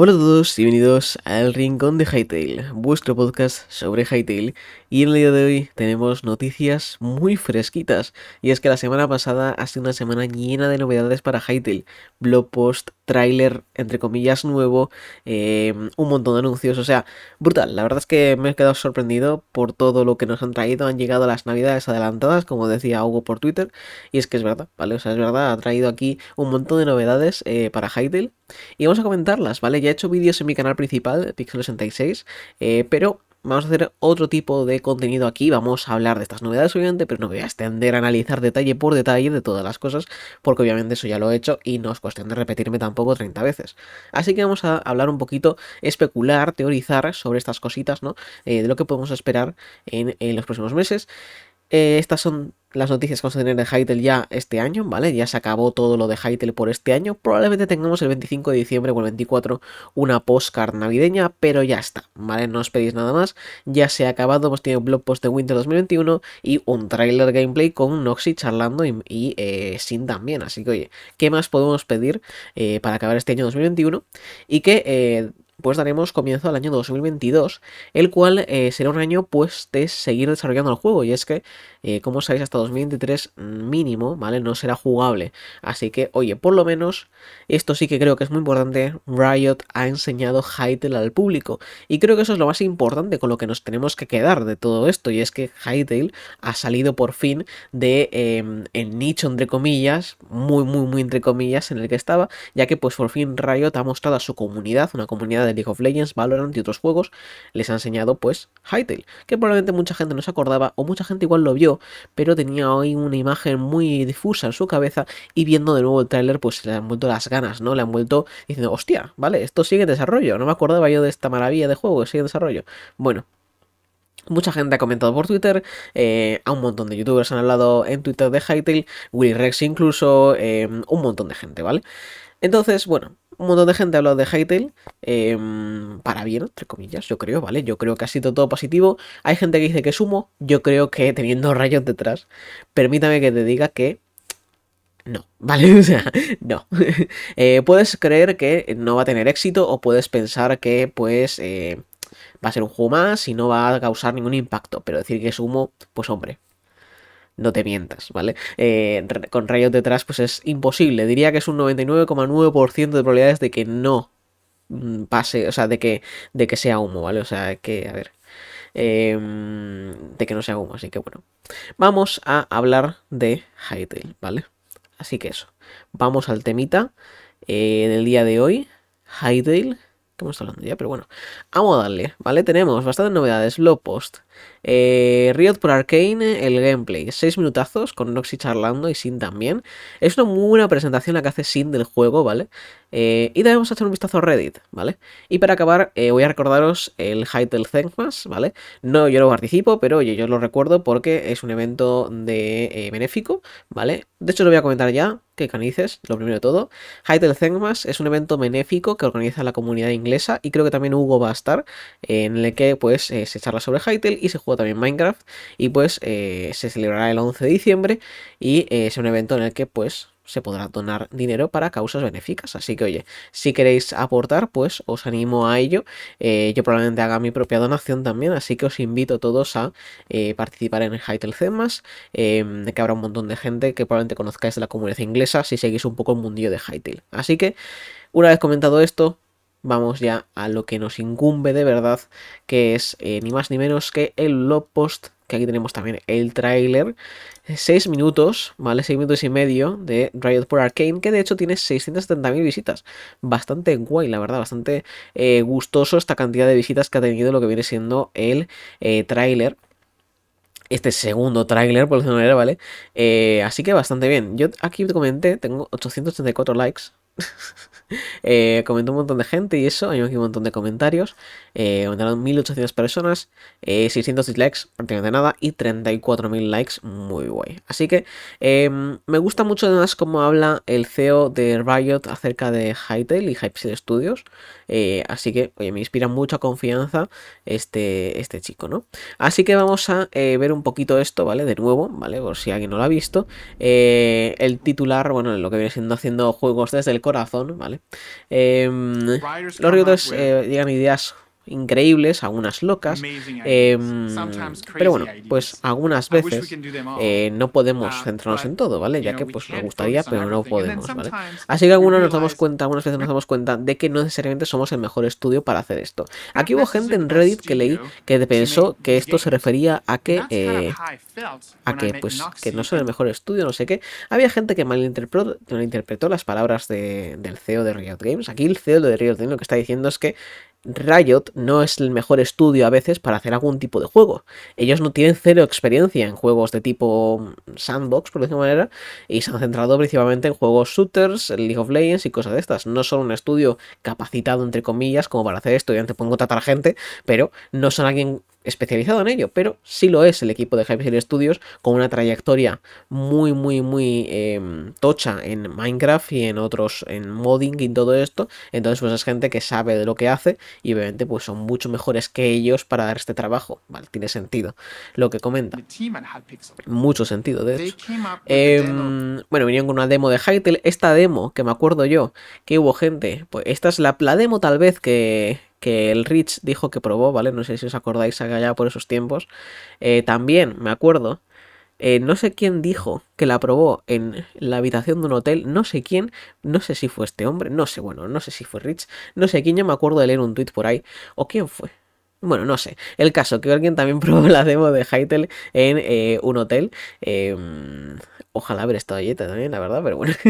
Hola a todos y bienvenidos al Rincón de Hytale, vuestro podcast sobre Hytale. Y en el día de hoy tenemos noticias muy fresquitas. Y es que la semana pasada ha sido una semana llena de novedades para Hytale. Blog post, tráiler, entre comillas, nuevo, eh, un montón de anuncios. O sea, brutal. La verdad es que me he quedado sorprendido por todo lo que nos han traído. Han llegado las navidades adelantadas, como decía Hugo por Twitter. Y es que es verdad, ¿vale? O sea, es verdad, ha traído aquí un montón de novedades eh, para Hytale. Y vamos a comentarlas, ¿vale? Ya he hecho vídeos en mi canal principal, Pixel66, eh, pero vamos a hacer otro tipo de contenido aquí. Vamos a hablar de estas novedades, obviamente, pero no voy a extender a analizar detalle por detalle de todas las cosas, porque obviamente eso ya lo he hecho y no es cuestión de repetirme tampoco 30 veces. Así que vamos a hablar un poquito, especular, teorizar sobre estas cositas, ¿no? Eh, de lo que podemos esperar en, en los próximos meses. Eh, estas son las noticias que vamos a tener de Hytale ya este año, ¿vale? Ya se acabó todo lo de Hytale por este año. Probablemente tengamos el 25 de diciembre o el 24 una postcard navideña, pero ya está, ¿vale? No os pedís nada más. Ya se ha acabado, hemos tenido un blog post de Winter 2021 y un trailer gameplay con Noxy charlando y, eh, Sin también. Así que, oye, ¿qué más podemos pedir eh, para acabar este año 2021? Y que pues daremos comienzo al año 2022, el cual eh, será un año pues de seguir desarrollando el juego. Y es que, eh, como sabéis, hasta 2023 mínimo, ¿vale? No será jugable, así que, oye, por lo menos, esto sí que creo que es muy importante, Riot ha enseñado Hytale al público y creo que eso es lo más importante con lo que nos tenemos que quedar de todo esto y es que Hytale ha salido por fin de em, el nicho entre comillas, muy muy muy entre comillas en el que estaba, ya que pues por fin Riot ha mostrado a su comunidad, una comunidad de League of Legends, Valorant y otros juegos, les ha enseñado pues Hytale, que probablemente mucha gente no se acordaba o mucha gente igual lo vio, pero tenía hoy una imagen muy difusa en su cabeza y viendo de nuevo el tráiler pues le han vuelto las ganas, ¿no? Le han vuelto diciendo, hostia, vale, esto sigue en desarrollo, no me acordaba yo de esta maravilla de juego, sigue en desarrollo. Bueno, Mucha gente ha comentado por Twitter, eh, a un montón de youtubers han hablado en Twitter de Hytale, Willy Rex incluso, eh, un montón de gente, ¿vale? Entonces, bueno, un montón de gente ha hablado de Hytale, em, para bien, entre comillas, yo creo, ¿vale? Yo creo que ha sido todo positivo. Hay gente que dice que sumo, yo creo que teniendo rayos detrás, permítame que te diga que no, ¿vale? O sea, no. Eh, puedes creer que no va a tener éxito o puedes pensar que, pues, eh, va a ser un juego más y no va a causar ningún impacto, pero decir que sumo, pues hombre, no te mientas, ¿vale? Eh, con rayos detrás, pues es imposible. Diría que es un 99,9% de probabilidades de que no mm, pase, o sea, de que, de que sea humo, ¿vale? O sea, que, a ver, em, de que no sea humo, así que bueno. Vamos a hablar de Hytale, ¿vale? Así que eso, vamos al temita eh, del día de hoy. Hytale, ¿qué hemos hablando ya? Pero bueno, vamos a darle, ¿vale? Tenemos bastantes novedades, blog post, eh, Riot por Arcane, el gameplay. 6 minutazos con Noxy charlando y Sin también. Es una muy buena presentación la que hace Sin del juego, ¿vale? Eh, y también vamos a echar un vistazo a Reddit, ¿vale? Y para acabar, eh, voy a recordaros el Hytale Thankmas, ¿vale? No, yo no participo, pero oye, yo lo recuerdo porque es un evento de benéfico, ¿vale? De hecho, lo voy a comentar ya, que canices, lo primero de todo. Hytale Thankmas es un evento benéfico que organiza la comunidad inglesa y creo que también Hugo va a estar, en el que pues se charla sobre Hytale y se juega también Minecraft y pues se celebrará el 11 de diciembre y es un evento en el que pues se podrá donar dinero para causas benéficas. Así que, oye, si queréis aportar, pues os animo a ello. Eh, yo probablemente haga mi propia donación también, así que os invito todos a eh, participar en el Hytale Cemas, eh, que habrá un montón de gente que probablemente conozcáis de la comunidad inglesa si seguís un poco el mundillo de Hytale. Así que, una vez comentado esto, vamos ya a lo que nos incumbe de verdad, que es ni más ni menos que el blog post que aquí tenemos también el tráiler. 6 minutos, ¿vale? 6 minutos y medio de Riot por Arcane, que de hecho tiene 670.000 visitas. Bastante guay, la verdad, bastante eh, gustoso esta cantidad de visitas que ha tenido lo que viene siendo el eh, tráiler este segundo tráiler, por decirlo de manera, ¿vale? Eh, así que bastante bien. Yo aquí te comenté, tengo 834 likes. eh, comentó un montón de gente y eso, hay aquí un montón de comentarios. Eh, comentaron 1800 personas, 600 eh, dislikes, prácticamente nada, y 34.000 likes, muy guay. Así que em, me gusta mucho además cómo habla el CEO de Riot acerca de Hytale y Hypixel Studios. Eh, así que, oye, me inspira mucha confianza este, este chico, ¿no? Así que vamos a ver un poquito esto, ¿vale? De nuevo, ¿vale? Por si alguien no lo ha visto. el titular, bueno, lo que viene siendo haciendo juegos desde el corazón, ¿vale? Los writers eh, llegan ideas increíbles, algunas locas, em, pero bueno, pues algunas veces eh, no podemos uh, centrarnos en todo, ¿vale? Ya que pues nos gustaría, pero no podemos, ¿vale? Así que algunos nos damos cuenta, algunas veces nos damos cuenta de que no necesariamente somos el mejor estudio para hacer esto. Aquí hubo gente en Reddit que leí que pensó que esto se refería a que eh, a que pues que no son el mejor estudio, no sé qué. Había gente que malinterpretó, malinterpretó las palabras de, del CEO de Riot Games. Aquí el CEO de Riot Games lo que está diciendo es que Riot no es el mejor estudio a veces para hacer algún tipo de juego. Ellos no tienen cero experiencia en juegos de tipo sandbox, por decirlo manera, y se han centrado principalmente en juegos shooters, League of Legends y cosas de estas. No son un estudio capacitado, entre comillas, como para hacer esto. Y antes pueden contratar gente, pero no son alguien especializado en ello, pero sí lo es el equipo de Hypixel Studios con una trayectoria muy, muy, muy em, tocha en Minecraft y en otros, en modding y todo esto. Entonces, pues es gente que sabe de lo que hace y obviamente pues son mucho mejores que ellos para dar este trabajo. Vale, tiene sentido lo que comenta. Mucho sentido, de hecho. Em, bueno, vinieron con una demo de Hytale. Esta demo, que me acuerdo yo, que hubo gente, pues esta es la, la demo tal vez que, que el Rich dijo que probó, ¿vale? No sé si os acordáis allá por esos tiempos. Eh, también me acuerdo, eh, no sé quién dijo que la probó en la habitación de un hotel, no sé quién, no sé si fue este hombre, no sé, bueno, no sé si fue Rich, no sé quién, yo me acuerdo de leer un tweet por ahí, o quién fue. Bueno, no sé. El caso, que alguien también probó la demo de Hytale en eh, un hotel. Em, Ojalá haber estado allí también, la verdad, pero bueno.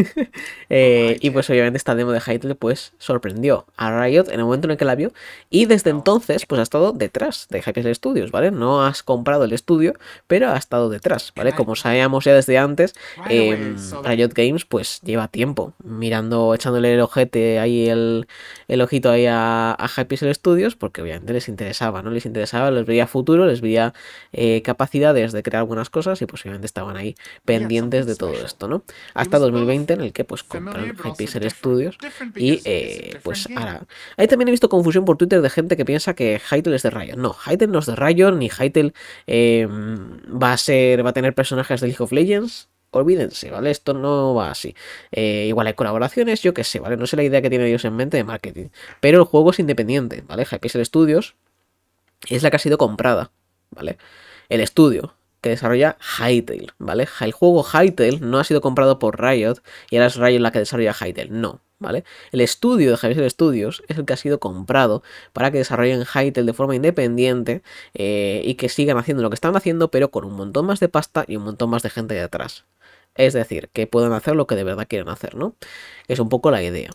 Eh, y pues obviamente esta demo de Hytale pues sorprendió a Riot en el momento en el que la vio. Y desde entonces pues ha estado detrás de Hypixel Studios, ¿vale? No has comprado el estudio, pero ha estado detrás, ¿vale? Como sabíamos ya desde antes, em, Riot Games pues lleva tiempo mirando, echándole el ojete ahí, el, el ojito ahí a, a Hypixel Studios, porque obviamente les interesaba, ¿no? Les interesaba, les veía futuro, les veía eh, capacidades de crear algunas cosas y pues obviamente estaban ahí pendientes de todo esto, ¿no? Hasta 2020 en el que pues compran Hypixel Studios y eh, pues ahora... Ahí también he visto confusión por Twitter de gente que piensa que Hytale es de Riot. No, Hytale no es de Riot, ni Hytale em, va a ser, va a tener personajes de League of Legends. Olvídense, ¿vale? Esto no va así. Eh, igual hay colaboraciones, yo qué sé, ¿vale? No sé la idea que tienen ellos en mente de marketing. Pero el juego es independiente, ¿vale? Hypixel Studios es la que ha sido comprada, ¿vale? El estudio, que desarrolla Hytale, ¿vale? El juego Hytale no ha sido comprado por Riot y ahora es Riot la que desarrolla Hytale, no, ¿vale? El estudio de Hytale Studios es el que ha sido comprado para que desarrollen Hytale de forma independiente eh, y que sigan haciendo lo que están haciendo, pero con un montón más de pasta y un montón más de gente detrás. Es decir, que puedan hacer lo que de verdad quieren hacer, ¿no? Es un poco la idea.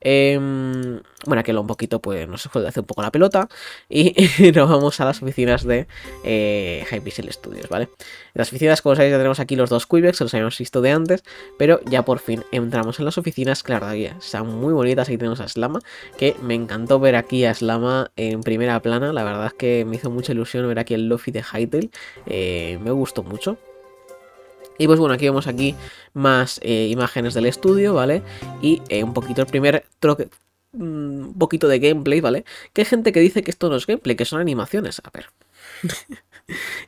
Em, bueno, un poquito, pues nos hacer un poco la pelota y, nos vamos a las oficinas de eh, Hypixel Studios, ¿vale? En las oficinas, como sabéis, ya tenemos aquí los dos Quibex, los habíamos visto de antes, pero ya por fin entramos en las oficinas, claro, aquí están muy bonitas, aquí tenemos a Slama, que me encantó ver aquí a Slama en primera plana, la verdad es que me hizo mucha ilusión ver aquí el Luffy de Hytale, eh, me gustó mucho. Y pues bueno, aquí vemos aquí más eh, imágenes del estudio, ¿vale? Y eh, un poquito el primer troque, un poquito de gameplay, ¿vale? Que hay gente que dice que esto no es gameplay, que son animaciones. A ver.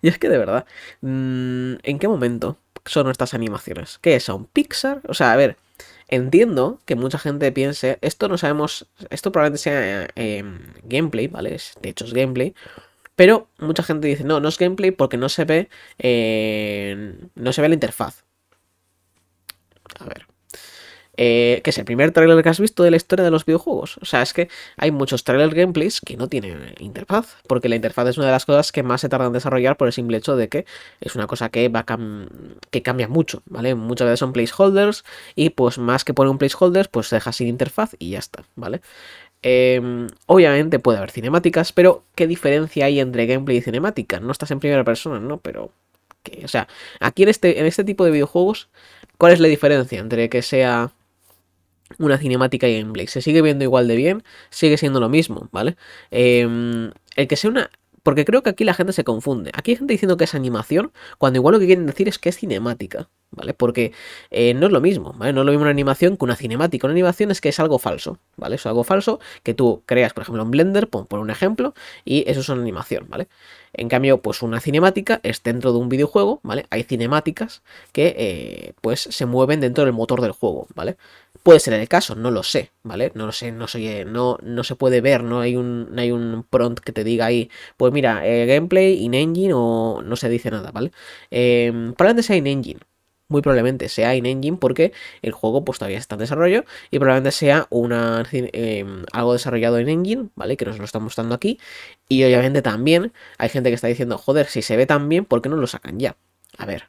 y es que de verdad, mm, ¿en qué momento son estas animaciones? ¿Qué es? ¿Un Pixar? O sea, a ver, entiendo que mucha gente piense, esto no sabemos, esto probablemente sea eh, gameplay, ¿vale? De hecho es gameplay, pero mucha gente dice, no, no es gameplay porque no se ve, eh, no se ve la interfaz. A ver. Eh, que es el primer trailer que has visto de la historia de los videojuegos. O sea, es que hay muchos trailer gameplays que no tienen interfaz, porque la interfaz es una de las cosas que más se tarda en desarrollar por el simple hecho de que es una cosa que va que cambia mucho, ¿vale? Muchas veces son placeholders y pues más que poner un placeholder, pues se deja sin interfaz y ya está, ¿vale? Em, obviamente puede haber cinemáticas, pero ¿qué diferencia hay entre gameplay y cinemática? No estás en primera persona, ¿no? Pero, o sea, aquí en este, en este tipo de videojuegos, ¿cuál es la diferencia entre que sea una cinemática y gameplay? Se sigue viendo igual de bien, sigue siendo lo mismo, ¿vale? Em, el que sea una porque creo que aquí la gente se confunde. Aquí hay gente diciendo que es animación, cuando igual lo que quieren decir es que es cinemática, ¿vale? Porque eh, no es lo mismo, ¿vale? No es lo mismo una animación que una cinemática. Una animación es que es algo falso, ¿vale? Es algo falso que tú creas, por ejemplo, en Blender, por, por un ejemplo, y eso es una animación, ¿vale? En cambio, pues una cinemática es dentro de un videojuego, ¿vale? Hay cinemáticas que, eh, pues, se mueven dentro del motor del juego, ¿vale? Puede ser el caso, no lo sé, ¿vale? No lo sé, no soy, no, no se puede ver, no hay un, no hay un prompt que te diga ahí, pues mira, eh, gameplay in engine o no se dice nada, ¿vale? Eh, probablemente sea in engine, muy probablemente sea in engine porque el juego pues todavía está en desarrollo y probablemente sea una em, algo desarrollado en engine, ¿vale? Que nos lo está mostrando aquí y obviamente también hay gente que está diciendo, joder, si se ve tan bien, ¿por qué no lo sacan ya? A ver,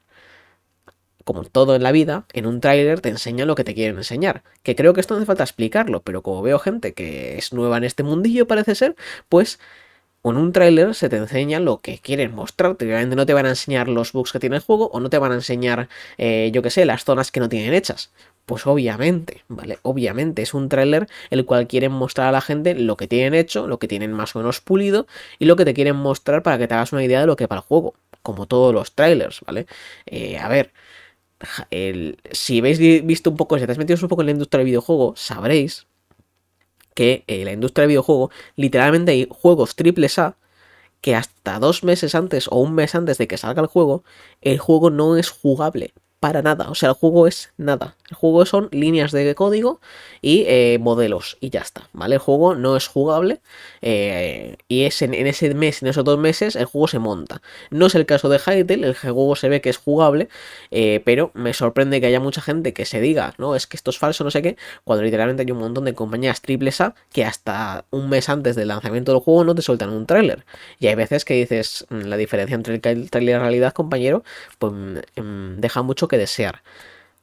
como todo en la vida, en un tráiler te enseñan lo que te quieren enseñar. Que creo que esto no hace falta explicarlo, pero como veo gente que es nueva en este mundillo, parece ser, pues en un tráiler se te enseña lo que quieren mostrarte. Obviamente no te van a enseñar los bugs que tiene el juego o no te van a enseñar, eh, yo que sé, las zonas que no tienen hechas. Pues obviamente, ¿vale? Obviamente es un tráiler el cual quieren mostrar a la gente lo que tienen hecho, lo que tienen más o menos pulido y lo que te quieren mostrar para que te hagas una idea de lo que para el juego. Como todos los trailers, ¿vale? Eh, a ver, si habéis visto un poco, si te has metido un poco en la industria del videojuego, sabréis que eh, la industria del videojuego literalmente hay juegos triple A que hasta dos meses antes o un mes antes de que salga el juego, el juego no es jugable para nada. O sea, el juego es nada. El juego son líneas de código y eh, modelos y ya está, ¿vale? El juego no es jugable eh, y es en, ese mes, en esos dos meses, el juego se monta. No es el caso de Hytale, el juego se ve que es jugable, eh, pero me sorprende que haya mucha gente que se diga, no, es que esto es falso, no sé qué, cuando literalmente hay un montón de compañías triples A que hasta un mes antes del lanzamiento del juego no te sueltan un tráiler. Y hay veces que dices, mm, la diferencia entre el tráiler y la realidad, compañero, pues mm, deja mucho que desear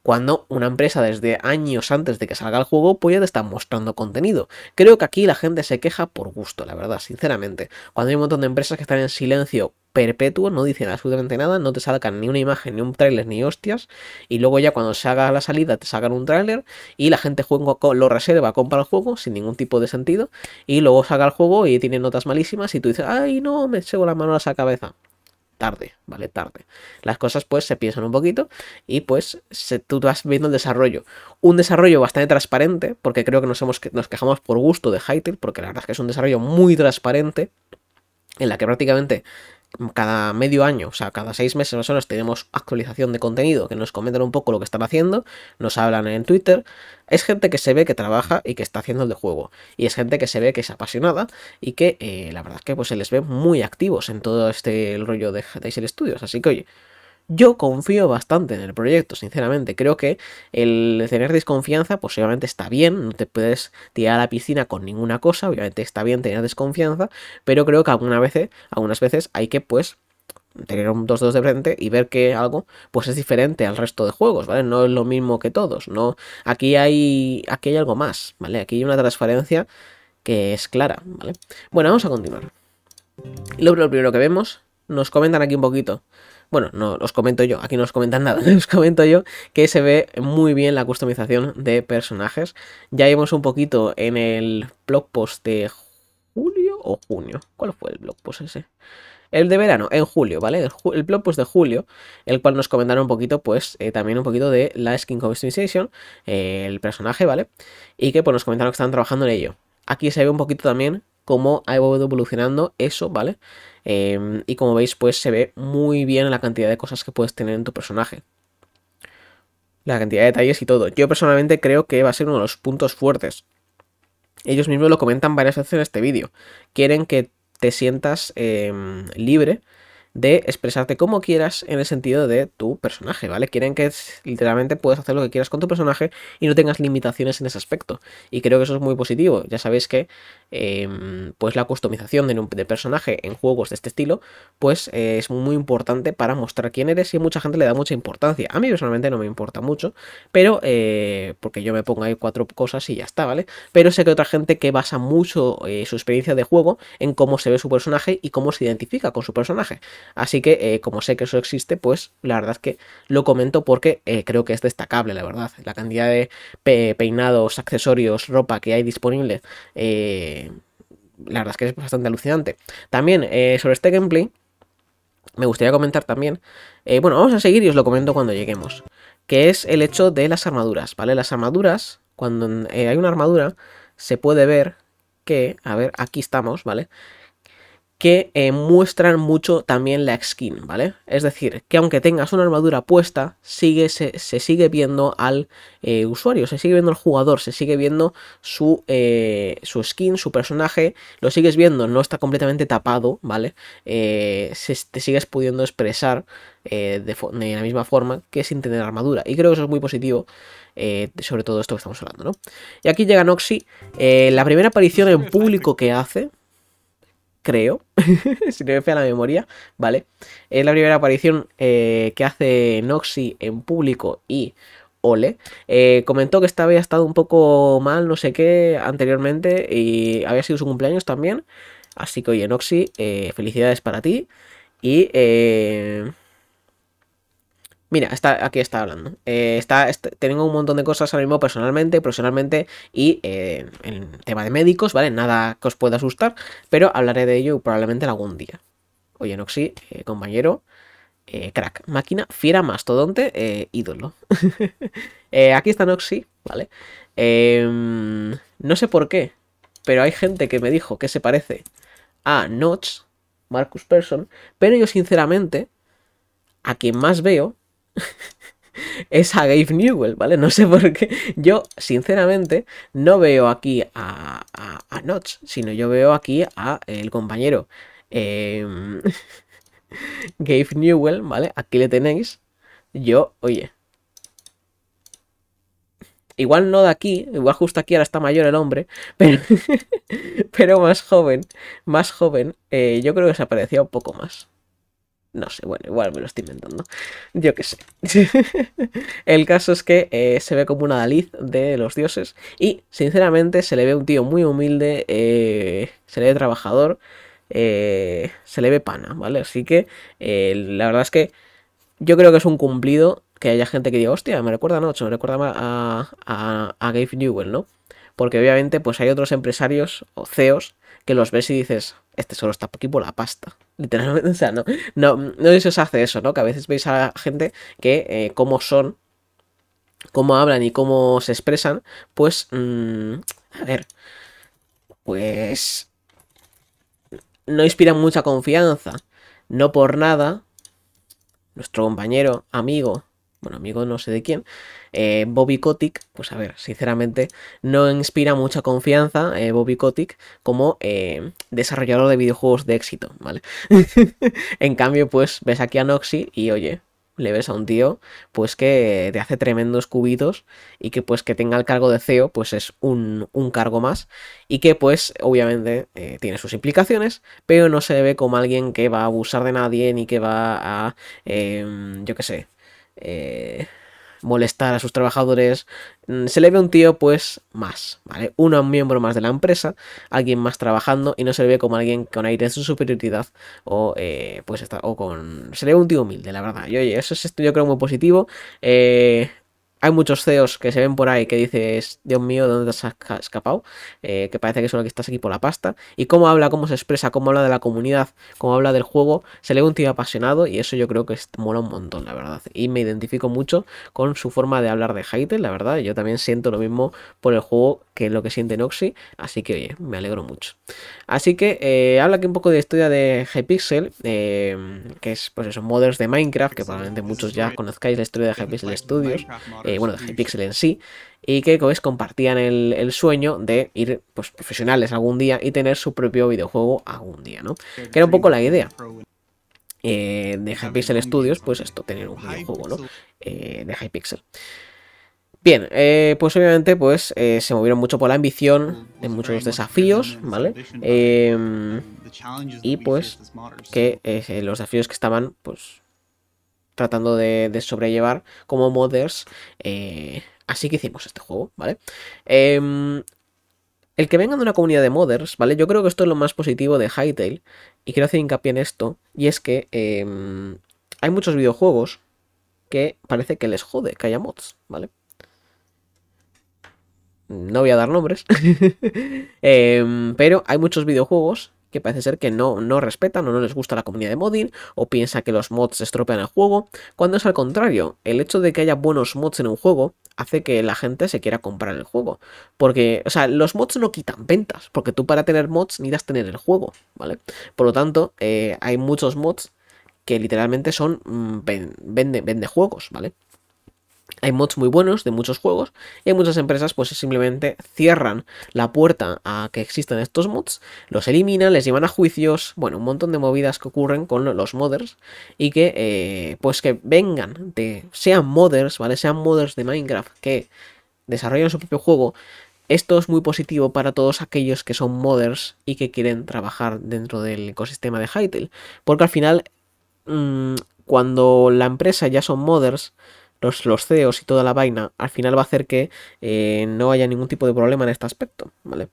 cuando una empresa desde años antes de que salga el juego pues ya te está mostrando contenido. Creo que aquí la gente se queja por gusto, la verdad, sinceramente. Cuando hay un montón de empresas que están en silencio perpetuo, no dicen absolutamente nada, no te salgan ni una imagen, ni un tráiler, ni hostias, y luego ya cuando se haga la salida te sacan un tráiler y la gente juega, lo reserva, compra el juego sin ningún tipo de sentido, y luego saca el juego y tiene notas malísimas y tú dices, ay no, me llevo la mano a esa cabeza tarde, ¿vale? Tarde. Las cosas pues se piensan un poquito y pues se, tú vas viendo el desarrollo. Un desarrollo bastante transparente, porque creo que nos, hemos, nos quejamos por gusto de Hytale, porque la verdad es que es un desarrollo muy transparente, en la que prácticamente cada medio año, o sea, cada seis meses más o menos tenemos actualización de contenido que nos comentan un poco lo que están haciendo, nos hablan en Twitter. Es gente que se ve que trabaja y que está haciendo el de juego. Y es gente que se ve que es apasionada y que eh, la verdad es que pues, se les ve muy activos en todo este rollo de Taiser Studios. Así que oye, yo confío bastante en el proyecto, sinceramente. Creo que el tener desconfianza, pues obviamente está bien, no te puedes tirar a la piscina con ninguna cosa, obviamente está bien tener desconfianza, pero creo que algunas veces, hay que pues tener un 2-2 de frente y ver que algo pues es diferente al resto de juegos, ¿vale? No es lo mismo que todos, ¿no? Aquí hay, aquí hay algo más, ¿vale? Aquí hay una transparencia que es clara, ¿vale? Bueno, vamos a continuar. Lo primero que vemos, nos comentan aquí un poquito bueno, no os comento yo, aquí no os comentan nada, os comento yo que se ve muy bien la customización de personajes. Ya vimos un poquito en el blog post de julio o junio. ¿Cuál fue el blog post ese? El de verano, en julio, ¿vale? El, blog post de julio, el cual nos comentaron un poquito, pues, eh, también un poquito de la skin customization, eh, el personaje, ¿vale? Y que pues nos comentaron que estaban trabajando en ello. Aquí se ve un poquito también cómo ha ido evolucionando eso, ¿vale? Em, y como veis, pues se ve muy bien la cantidad de cosas que puedes tener en tu personaje. La cantidad de detalles y todo. Yo personalmente creo que va a ser uno de los puntos fuertes. Ellos mismos lo comentan varias veces en este vídeo. Quieren que te sientas em, libre de expresarte como quieras en el sentido de tu personaje, ¿vale? Quieren que literalmente puedas hacer lo que quieras con tu personaje y no tengas limitaciones en ese aspecto. Y creo que eso es muy positivo. Ya sabéis que em, pues la customización de, personaje en juegos de este estilo pues eh, es muy importante para mostrar quién eres y mucha gente le da mucha importancia. A mí personalmente no me importa mucho, pero eh, porque yo me pongo ahí cuatro cosas y ya está, ¿vale? Pero sé que otra gente que basa mucho eh, su experiencia de juego en cómo se ve su personaje y cómo se identifica con su personaje. Así que, eh, como sé que eso existe, pues la verdad es que lo comento porque eh, creo que es destacable, la verdad. La cantidad de peinados, accesorios, ropa que hay disponible, eh, la verdad es que es bastante alucinante. También sobre este gameplay, me gustaría comentar también. bueno, vamos a seguir y os lo comento cuando lleguemos. que es el hecho de las armaduras, ¿vale? Las armaduras, cuando eh, hay una armadura, se puede ver que, a ver, aquí estamos, ¿vale? Que eh, muestran mucho también la skin, ¿vale? Es decir, que aunque tengas una armadura puesta, sigue, se, sigue viendo al eh, usuario, se sigue viendo al jugador, se sigue viendo su, eh, su, skin, su personaje, lo sigues viendo, no está completamente tapado, ¿vale? Se, te sigues pudiendo expresar de, la misma forma que sin tener armadura. Y creo que eso es muy positivo. sobre todo esto que estamos hablando, ¿no? Y aquí llega Noxy. la primera aparición en público que hace, creo, si no me falla la memoria, ¿vale? Es la primera aparición eh, que hace Noxy en público y Ole. Eh, comentó que esta había estado un poco mal, no sé qué, anteriormente y había sido su cumpleaños también. Así que, oye, Noxy, eh, felicidades para ti. Y Mira, aquí está hablando. Eh, está, tengo un montón de cosas ahora mismo personalmente, profesionalmente y eh, en tema de médicos, ¿vale? Nada que os pueda asustar, pero hablaré de ello probablemente algún día. Oye, Noxy, eh, compañero, crack, máquina, fiera, mastodonte, ídolo. aquí está Noxy, ¿vale? Em, no sé por qué, pero hay gente que me dijo que se parece a Notch, Marcus Persson, pero yo sinceramente, a quien más veo es a Gabe Newell, ¿vale? No sé por qué. Yo, sinceramente, no veo aquí a, a, Notch, sino yo veo aquí a el compañero em, Gabe Newell, ¿vale? Aquí le tenéis. Yo, oye. Igual no de aquí, igual justo aquí ahora está mayor el hombre, pero, pero más joven, más joven, eh, yo creo que se aparecía un poco más. No sé, bueno, igual me lo estoy inventando. Yo qué sé. el caso es que eh, se ve como una Dalí de los dioses. Y, sinceramente, se le ve un tío muy humilde. Eh, se le ve trabajador. Eh, se le ve pana, ¿vale? Así que, la verdad es que yo creo que es un cumplido que haya gente que diga, hostia, me recuerda a Noche, me recuerda a, a, a Gabe Newell, ¿no? Porque obviamente, pues hay otros empresarios o CEOs que los ves y dices, este solo está aquí por la pasta. Literalmente, o sea, no, no, no se os hace eso, ¿no? Que a veces veis a la gente que eh, cómo son, cómo hablan y cómo se expresan, pues, mm, a ver, pues, no inspiran mucha confianza. No por nada, nuestro compañero, amigo, bueno, amigo no sé de quién, eh, Bobby Kotick, pues a ver, sinceramente, no inspira mucha confianza eh, Bobby Kotick como eh, desarrollador de videojuegos de éxito, ¿vale? en cambio, pues ves aquí a Noxy y oye, le ves a un tío pues que te hace tremendos cubitos y que pues que tenga el cargo de CEO pues es un, cargo más y que pues obviamente tiene sus implicaciones pero no se ve como alguien que va a abusar de nadie ni que va a yo qué sé eh, molestar a sus trabajadores. Mm, se le ve un tío, pues, más, ¿vale? Un miembro más de la empresa, alguien más trabajando y no se le ve como alguien con aire de su superioridad o, eh, pues, está, o con... Se le ve un tío humilde, la verdad. Y oye, eso es esto yo creo muy positivo. Eh, hay muchos CEOs que se ven por ahí que dices, Dios mío, ¿de dónde te has escapado? Eh, que parece que solo que estás aquí por la pasta. Y cómo habla, cómo se expresa, cómo habla de la comunidad, cómo habla del juego, se le ve un tío apasionado y eso yo creo que mola un montón, la verdad. Y me identifico mucho con su forma de hablar de Hytale, la verdad. Yo también siento lo mismo por el juego que lo que siente Noxy, así que oye, me alegro mucho. Así que eh, habla aquí un poco de historia de Hypixel, eh, que es pues eso, modders de Minecraft, que probablemente muchos ya conozcáis la historia de Hypixel Studios. Bueno, de Hypixel en sí, y que pues, compartían el, sueño de ir pues, profesionales algún día y tener su propio videojuego algún día, ¿no? Que era un poco la idea. Eh, de Hypixel Studios, pues esto, tener un videojuego, ¿no? Eh, de Hypixel. Bien, pues obviamente pues se movieron mucho por la ambición de muchos desafíos, ¿vale? Em, y pues que los desafíos que estaban pues tratando de, sobrellevar como modders. Eh, así que hicimos este juego, ¿vale? Em, el que vengan de una comunidad de modders, ¿vale? Yo creo que esto es lo más positivo de Hytale. Y quiero hacer hincapié en esto. Y es que em, hay muchos videojuegos que parece que les jode que haya mods, ¿vale? No voy a dar nombres. Em, pero hay muchos videojuegos que parece ser que no, no respetan o no les gusta la comunidad de modding o piensa que los mods estropean el juego, cuando es al contrario, el hecho de que haya buenos mods en un juego hace que la gente se quiera comprar el juego. Porque, o sea, los mods no quitan ventas, porque tú para tener mods necesitas tener el juego, ¿vale? Por lo tanto, eh, hay muchos mods que literalmente son mm, vende, vende juegos, ¿vale? Hay mods muy buenos de muchos juegos y muchas empresas pues simplemente cierran la puerta a que existan estos mods, los eliminan, les llevan a juicios, bueno, un montón de movidas que ocurren con los modders y que eh, pues que vengan de, sean modders, ¿vale? Sean modders de Minecraft que desarrollan su propio juego. Esto es muy positivo para todos aquellos que son modders y que quieren trabajar dentro del ecosistema de Hytale. Porque al final, mm, cuando la empresa ya son modders, los, CEOs y toda la vaina, al final va a hacer que eh, no haya ningún tipo de problema en este aspecto, ¿vale?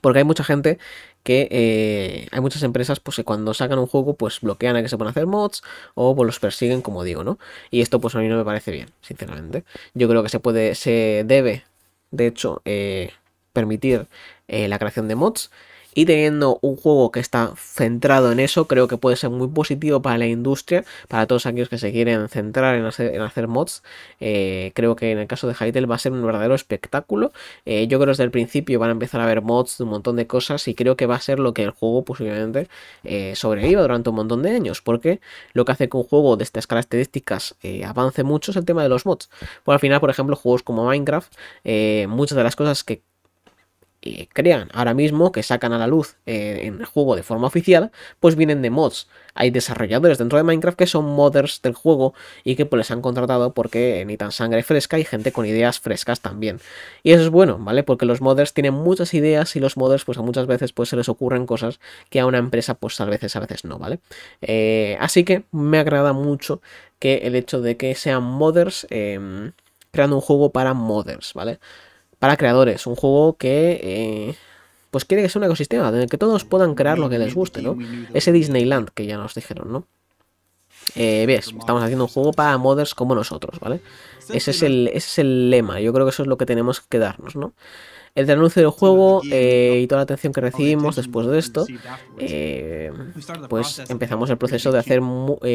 Porque hay mucha gente que eh, hay muchas empresas pues que cuando sacan un juego pues bloquean a que se puedan hacer mods o pues los persiguen como digo, ¿no? Y esto pues a mí no me parece bien, sinceramente. Yo creo que se puede, se debe, de hecho, eh, permitir la creación de mods y teniendo un juego que está centrado en eso, creo que puede ser muy positivo para la industria, para todos aquellos que se quieren centrar en hacer, mods. Eh, creo que en el caso de Hytale va a ser un verdadero espectáculo. Eh, yo creo que desde el principio van a empezar a ver mods de un montón de cosas y creo que va a ser lo que el juego posiblemente eh, sobreviva durante un montón de años, porque lo que hace que un juego de estas características avance mucho es el tema de los mods. Por al final, por ejemplo, juegos como Minecraft, muchas de las cosas que crean ahora mismo, que sacan a la luz eh, en el juego de forma oficial, pues vienen de mods. Hay desarrolladores dentro de Minecraft que son modders del juego y que pues les han contratado porque necesitan sangre fresca y gente con ideas frescas también. Y eso es bueno, ¿vale? Porque los modders tienen muchas ideas y los modders pues a muchas veces pues se les ocurren cosas que a una empresa pues a veces a veces no, ¿vale? Eh, así que me agrada mucho que el hecho de que sean modders em, creando un juego para modders, ¿vale? Para creadores. Un juego que eh, pues quiere que sea un ecosistema en el que todos puedan crear lo que les guste, ¿no? Ese Disneyland que ya nos dijeron, ¿no? Eh, ves, estamos haciendo un juego para modders como nosotros, ¿vale? Ese es, el, ese es el lema, yo creo que eso es lo que tenemos que darnos, ¿no? El anuncio del juego eh, y toda la atención que recibimos después de esto, eh, pues empezamos el proceso de hacer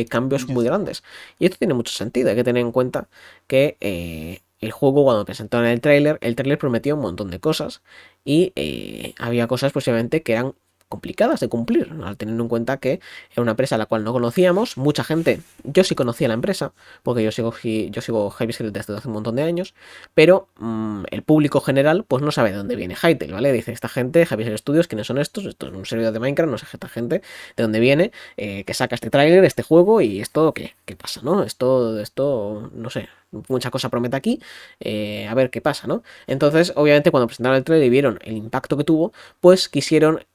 cambios muy grandes. Y esto tiene mucho sentido, hay que tener en cuenta que el juego cuando presentaron el tráiler, el tráiler prometía un montón de cosas y eh, había cosas posiblemente que eran complicadas de cumplir, teniendo en cuenta que era una empresa a la cual no conocíamos, mucha gente, yo sí conocía la empresa, porque yo sigo, yo sigo desde hace un montón de años, pero mm, el público general pues no sabe de dónde viene Hytale, ¿vale? Dice esta gente, Hype Studios, ¿quiénes son estos? Esto es un servidor de Minecraft, no sé esta gente de dónde viene, eh, que saca este tráiler, este juego y esto, ¿qué? ¿Qué pasa, no? Esto, esto, no sé, mucha cosa promete aquí, eh, a ver qué pasa, ¿no? Entonces, obviamente, cuando presentaron el trailer y vieron el impacto que tuvo, pues quisieron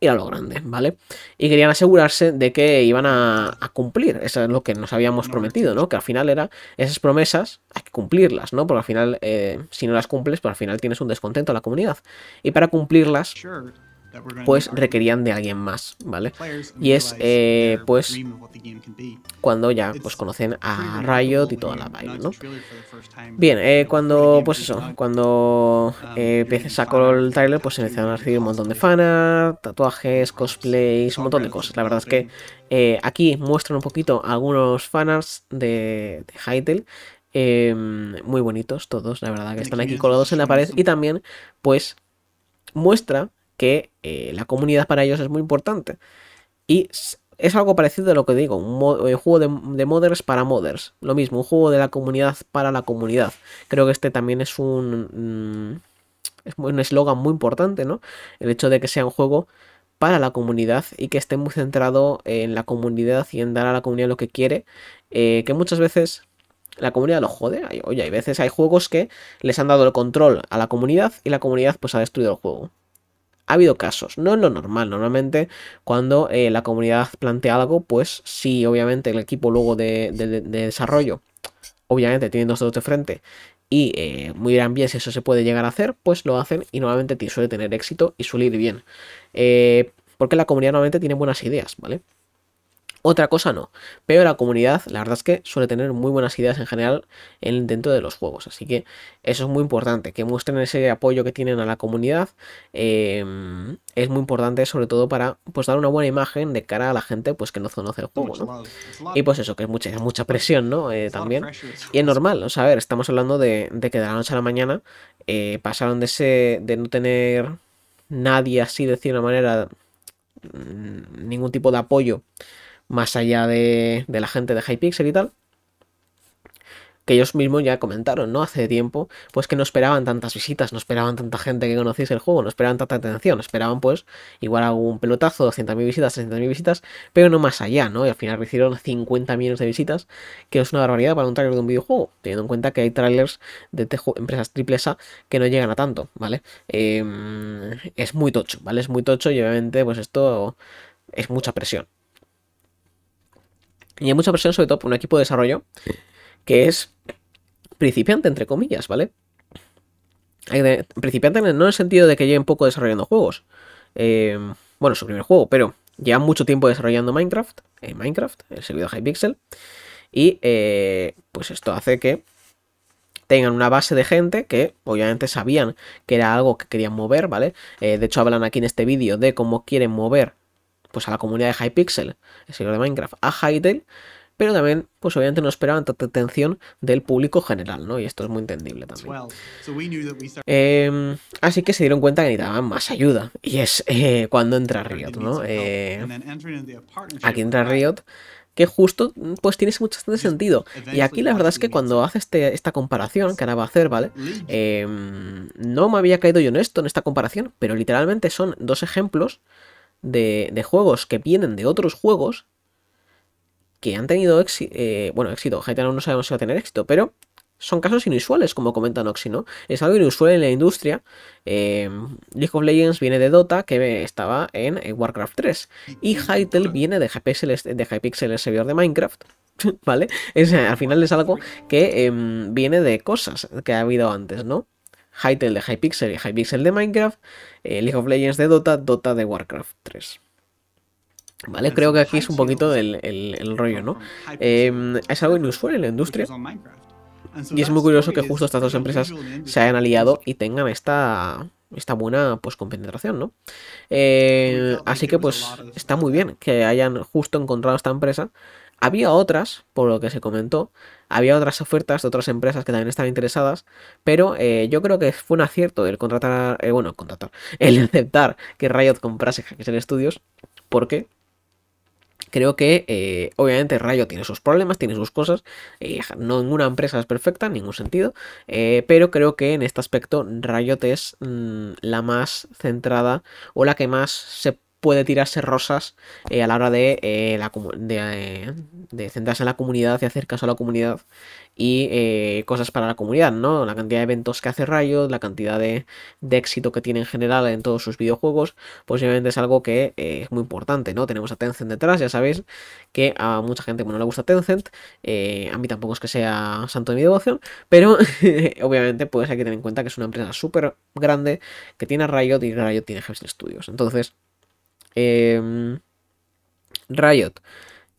ir a lo grande, ¿vale? Y querían asegurarse de que iban a, cumplir, eso es lo que nos habíamos prometido, ¿no? Que al final era esas promesas, hay que cumplirlas, ¿no? Porque al final, eh, si no las cumples, pues al final tienes un descontento a la comunidad. Y para cumplirlas pues requerían de alguien más, ¿vale? Y es eh, pues cuando ya pues conocen a Riot y toda la vaina, ¿no? Bien, eh, cuando pues eso, cuando eh, sacó el trailer pues se empezaron a recibir un montón de fanart, tatuajes, cosplays, un montón de cosas. La verdad es que eh, aquí muestran un poquito algunos fanarts de, de Hytale. Em, muy bonitos todos, la verdad que están aquí colgados en la pared y también pues muestra que eh, la comunidad para ellos es muy importante. Y es algo parecido a lo que digo, un, eh, juego de, de, modders para modders. Lo mismo, un juego de la comunidad para la comunidad. Creo que este también es un... Mm, es un eslogan muy importante, ¿no? El hecho de que sea un juego para la comunidad y que esté muy centrado en la comunidad y en dar a la comunidad lo que quiere. Eh, que muchas veces la comunidad lo jode. Oye, hay veces hay juegos que les han dado el control a la comunidad y la comunidad pues ha destruido el juego. Ha habido casos, no es lo normal. Normalmente, cuando eh, la comunidad plantea algo, pues sí, obviamente el equipo luego de, desarrollo, obviamente tiene dos dedos de frente y eh, muy gran bien si eso se puede llegar a hacer, pues lo hacen y normalmente suele tener éxito y suele ir bien. Eh, porque la comunidad normalmente tiene buenas ideas, ¿vale? Otra cosa no, pero la comunidad, la verdad es que suele tener muy buenas ideas en general en, dentro de los juegos, así que eso es muy importante, que muestren ese apoyo que tienen a la comunidad, em, es muy importante sobre todo para pues dar una buena imagen de cara a la gente pues que no conoce el juego, ¿no? Y pues eso, que es mucha, mucha presión, ¿no? Eh, también, y es normal, o sea, ver, estamos hablando de, que de la noche a la mañana eh, pasaron de, ese, de no tener nadie así, de una manera, mm, ningún tipo de apoyo más allá de, la gente de Hypixel y tal, que ellos mismos ya comentaron, ¿no? Hace tiempo, pues que no esperaban tantas visitas, no esperaban tanta gente que conociese el juego, no esperaban tanta atención, esperaban pues igual algún pelotazo, 200.000 visitas, 300.000 visitas, pero no más allá, ¿no? Y al final recibieron 50 millones de visitas, que es una barbaridad para un trailer de un videojuego, teniendo en cuenta que hay trailers de empresas triple A que no llegan a tanto, ¿vale? Em, es muy tocho, ¿vale? Es muy tocho y obviamente pues esto es mucha presión. Y hay mucha presión, sobre todo por un equipo de desarrollo que es principiante, entre comillas, ¿vale? Principiante no en el sentido de que lleven poco desarrollando juegos. Em, bueno, su primer juego, pero llevan mucho tiempo desarrollando Minecraft, en Minecraft, el servidor Hypixel. Y eh, pues esto hace que tengan una base de gente que obviamente sabían que era algo que querían mover, ¿vale? Eh, de hecho hablan aquí en este vídeo de cómo quieren mover pues a la comunidad de Hypixel, el servidor de Minecraft, a Hytale, pero también, pues obviamente no esperaban tanta atención del público general, ¿no? Y esto es muy entendible también. Em, así que se dieron cuenta que necesitaban más ayuda. Y es eh, cuando entra Riot, ¿no? Eh, aquí entra Riot que justo pues tiene mucho sentido. Y aquí la verdad es que cuando hace este, esta comparación, que ahora va a hacer, ¿vale? Em, no me había caído yo en esto, en esta comparación, pero literalmente son dos ejemplos de, juegos que vienen de otros juegos que han tenido éxito, eh, bueno, éxito, GTA no sabemos si va a tener éxito, pero son casos inusuales, como comenta Noxy, ¿no? Es algo inusual en la industria. Em, League of Legends viene de Dota, que estaba en, Warcraft 3. Y Hytale viene de Hypixel, de Hypixel, el servidor de Minecraft. ¿Vale? Es, al final es algo que em, viene de cosas que ha habido antes, ¿no? Hytale de Hypixel y Hypixel de Minecraft. Eh, League of Legends de Dota, Dota de Warcraft 3. ¿Vale? Creo que aquí es un poquito el, rollo, ¿no? Em, es algo inusual en la industria. Y es muy curioso que justo estas dos empresas se hayan aliado y tengan esta, esta buena pues compenetración, ¿no? Eh, así que pues está muy bien que hayan justo encontrado esta empresa. Había otras, por lo que se comentó, había otras ofertas de otras empresas que también estaban interesadas, pero eh, yo creo que fue un acierto el contratar, eh, bueno, contratar, el aceptar que Riot comprase Hackers Studios, porque Creo que eh, obviamente Rayo tiene sus problemas, tiene sus cosas, eh, no ninguna empresa es perfecta en ningún sentido, eh, pero creo que en este aspecto Riot es mm, la más centrada o la que más se puede tirarse rosas a la hora de, la, de, de, centrarse en la comunidad y hacer caso a la comunidad y eh, cosas para la comunidad, ¿no? La cantidad de eventos que hace Riot, la cantidad de, éxito que tiene en general en todos sus videojuegos, pues obviamente es algo que eh, es muy importante, ¿no? Tenemos a Tencent detrás, ya sabéis que a mucha gente no le gusta Tencent, eh, a mí tampoco es que sea santo de mi devoción, pero obviamente pues hay que tener en cuenta que es una empresa súper grande que tiene Riot y Riot tiene Heavy Studios. Entonces, em, Riot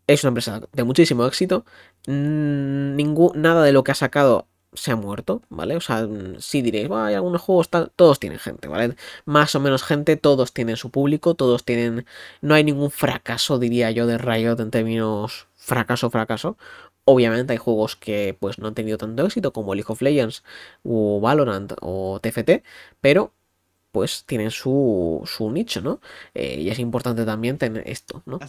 es una empresa de muchísimo éxito. Mm, nada de lo que ha sacado se ha muerto, ¿vale? O sea, mm, sí diréis, hay algunos juegos, todos tienen gente, ¿vale? Más o menos gente, todos tienen su público, todos tienen... No hay ningún fracaso, diría yo, de Riot en términos fracaso, fracaso. Obviamente hay juegos que pues no han tenido tanto éxito como League of Legends o Valorant o TFT, pero pues tienen su, su nicho, ¿no? Eh, y es importante también tener esto, ¿no?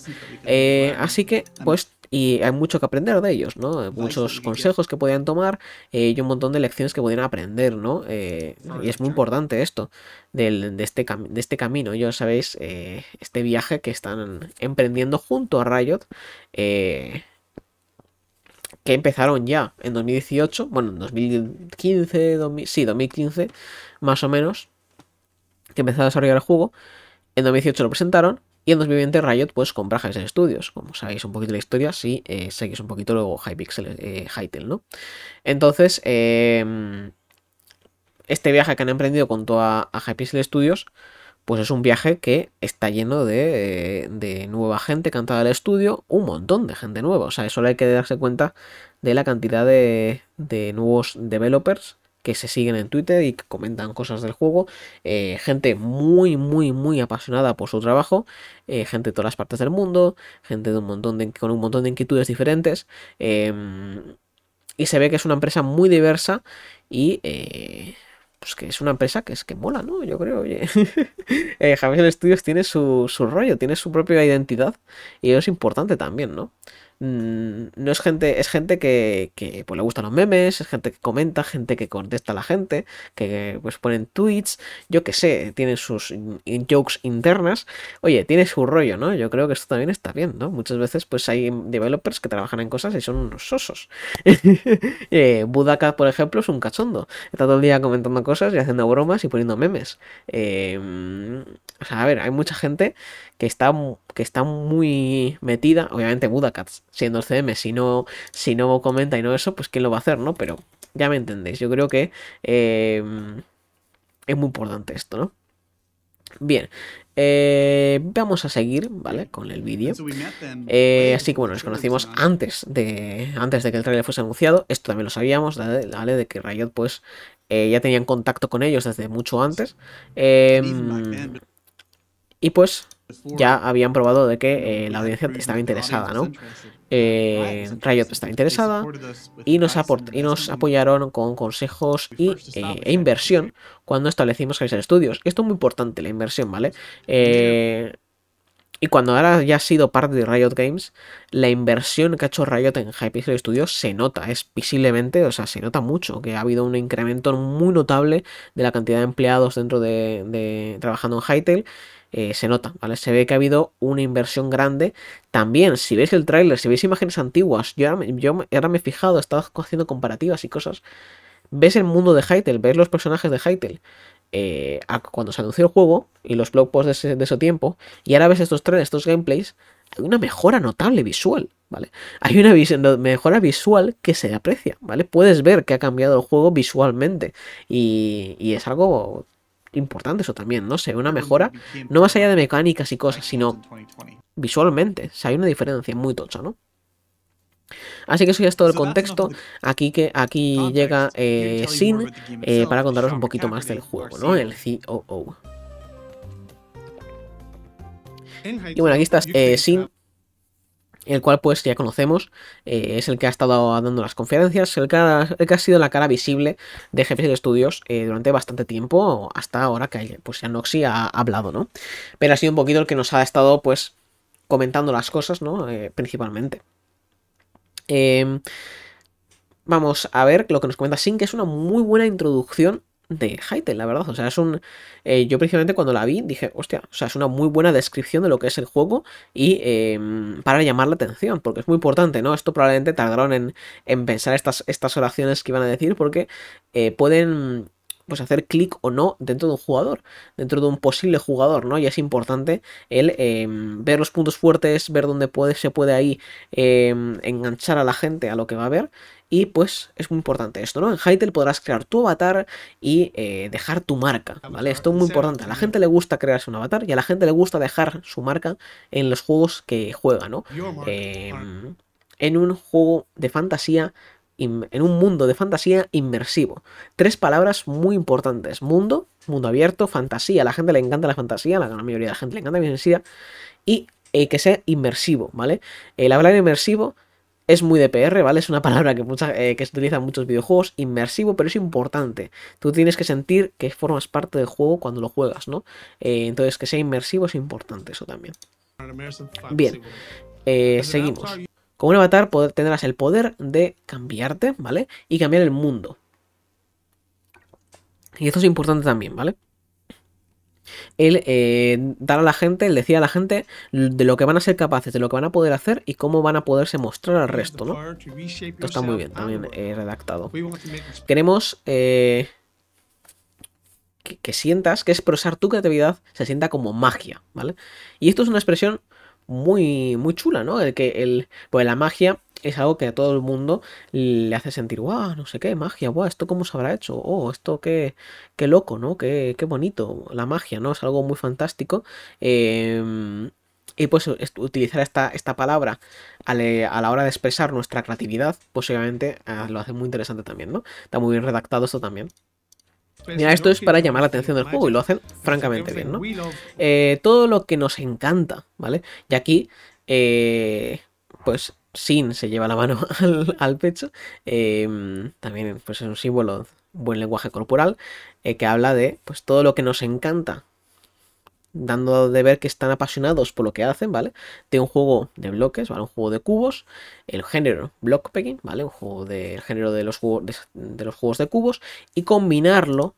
Eh, así que, pues, y hay mucho que aprender de ellos, ¿no? Muchos consejos que podían tomar eh, y un montón de lecciones que podían aprender, ¿no? y es muy importante esto del, de, este de este camino. Ya sabéis, este viaje que están emprendiendo junto a Riot. que empezaron ya en 2018, bueno, en 2015, sí, 2015, más o menos, que empezó a desarrollar el juego. En 2018 lo presentaron y en 2020 Riot pues compra Hypixel Studios. Como sabéis un poquito la historia, si eh, seguís un poquito luego Hypixel, eh, Hytale, ¿no? Entonces, em, este viaje que han emprendido con toda a Hypixel Studios, pues es un viaje que está lleno de, nueva gente cantada del estudio, un montón de gente nueva. O sea, solo hay que darse cuenta de la cantidad de, de nuevos developers que se siguen en Twitter y que comentan cosas del juego. Eh, gente muy, muy, muy apasionada por su trabajo. Eh, gente de todas las partes del mundo. Gente de un montón de, con un montón de inquietudes diferentes. Em, y se ve que es una empresa muy diversa y eh, pues que es una empresa que es que mola, ¿no? Yo creo, oye. Javier Studios tiene su, su rollo, tiene su propia identidad y eso es importante también, ¿no? Mm, no es gente, es gente que, que pues, le gustan los memes, es gente que comenta, gente que contesta a la gente, que pues ponen tweets, yo que sé, tienen sus jokes internas. Oye, tiene su rollo, ¿no? Yo creo que esto también está bien, ¿no? Muchas veces pues hay developers que trabajan en cosas y son unos sosos. eh, Budaka, por ejemplo, es un cachondo. Está todo el día comentando cosas y haciendo bromas y poniendo memes. Eh, o sea, a ver, hay mucha gente que está, que está muy metida. Obviamente Budakat, siendo el CM, si no, si no comenta y no eso, pues quién lo va a hacer, ¿no? Pero ya me entendéis. Yo creo que eh, es muy importante esto, ¿no? Bien, eh, vamos a seguir, ¿vale? Con el vídeo. Eh, así que bueno, nos conocimos antes de, antes de que el trailer fuese anunciado. Esto también lo sabíamos, ¿vale? De que Riot pues ya tenían contacto con ellos desde mucho antes. y pues ya habían probado de que eh, la audiencia estaba interesada, ¿no? Eh, Riot estaba interesada y nos, y nos apoyaron con consejos y, eh, e inversión cuando establecimos Hypixel Studios. Esto es muy importante, la inversión, ¿vale? Eh, y cuando ahora ya ha sido parte de Riot Games, la inversión que ha hecho Riot en Hypixel Studios se nota, es visiblemente, o sea, se nota mucho, que ha habido un incremento muy notable de la cantidad de empleados dentro de, de trabajando en Hytale eh, se nota, ¿vale? Se ve que ha habido una inversión grande. También, si veis el tráiler, si veis imágenes antiguas, yo ahora, yo ahora me he fijado, he estado haciendo comparativas y cosas. Ves el mundo de Hytale, ves los personajes de Hytale. Eh, cuando se anunció el juego y los blog posts de ese, de ese tiempo, y ahora ves estos trailers, estos gameplays, hay una mejora notable visual, ¿vale? Hay una mejora visual que se aprecia, ¿vale? Puedes ver que ha cambiado el juego visualmente y, y es algo importante eso también, ¿no? Ve una mejora, no más allá de mecánicas y cosas, sino visualmente. O sea, hay una diferencia muy tocha, ¿no? Así que eso ya es todo el contexto. Aquí que aquí llega eh, Sin eh, para contaros un poquito más del juego, ¿no? El COO. Y bueno, aquí está eh, Sin el cual pues ya conocemos, eh, es el que ha estado dando las conferencias, el que ha, sido la cara visible de jefes de estudios eh, durante bastante tiempo, hasta ahora que pues ya Noxy ha hablado, ¿no? Pero ha sido un poquito el que nos ha estado pues comentando las cosas, ¿no? Eh, principalmente. Em, vamos a ver lo que nos comenta Sin, que es una muy buena introducción de Hytale, la verdad. O sea, es un. Eh, yo precisamente cuando la vi dije, hostia, o sea, es una muy buena descripción de lo que es el juego y em, para llamar la atención, porque es muy importante, ¿no? Esto probablemente tardaron en, en pensar estas, estas oraciones que iban a decir, porque eh, pueden pues hacer clic o no dentro de un jugador, dentro de un posible jugador, ¿no? Y es importante el em, ver los puntos fuertes, ver dónde puede, se puede ahí em, enganchar a la gente a lo que va a ver y pues es muy importante esto, ¿no? En Hytale podrás crear tu avatar y eh, dejar tu marca, ¿vale? Esto es muy importante. A la gente le gusta crearse un avatar y a la gente le gusta dejar su marca en los juegos que juega, ¿no? Em, en un juego de fantasía, en un mundo de fantasía inmersivo. Tres palabras muy importantes. Mundo, mundo abierto, fantasía. A la gente le encanta la fantasía, a la gran mayoría de la gente le encanta la fantasía. Y eh, que sea inmersivo, ¿vale? El hablar inmersivo es muy DPR, ¿vale? Es una palabra que, eh, que se utiliza en muchos videojuegos, inmersivo, pero es importante. Tú tienes que sentir que formas parte del juego cuando lo juegas, ¿no? Eh, entonces, que sea inmersivo es importante eso también. Bien, seguimos. Con un avatar tendrás el poder de cambiarte, ¿vale? Y cambiar el mundo. Y esto es importante también, ¿vale? él eh, dar a la gente, él decía a la gente de lo que van a ser capaces, de lo que van a poder hacer y cómo van a poderse mostrar al resto, ¿no? Esto está muy bien, también he redactado. Queremos eh, que, sientas que expresar tu creatividad se sienta como magia, ¿vale? Y esto es una expresión muy, muy chula, ¿no? El que el, pues la magia es algo que a todo el mundo le hace sentir, guau, no sé qué, magia, guau, esto cómo se habrá hecho, oh, esto qué, qué loco, ¿no? Qué, qué bonito, la magia, ¿no? Es algo muy fantástico. Em, y pues utilizar esta, esta palabra a, la hora de expresar nuestra creatividad, posiblemente ah, lo hace muy interesante también, ¿no? Está muy bien redactado esto también. Pues Mira, esto es para llamar la atención del juego y lo hacen francamente bien, ¿no? Eh, todo lo que nos encanta, ¿vale? Y aquí, eh, pues sin se lleva la mano al, pecho. Em, también pues, es un símbolo, buen lenguaje corporal, eh, que habla de pues, todo lo que nos encanta, dando de ver que están apasionados por lo que hacen, ¿vale? De un juego de bloques, ¿vale? Un juego de cubos, el género blockpicking, ¿vale? Un juego del género de los, de los juegos de cubos, y combinarlo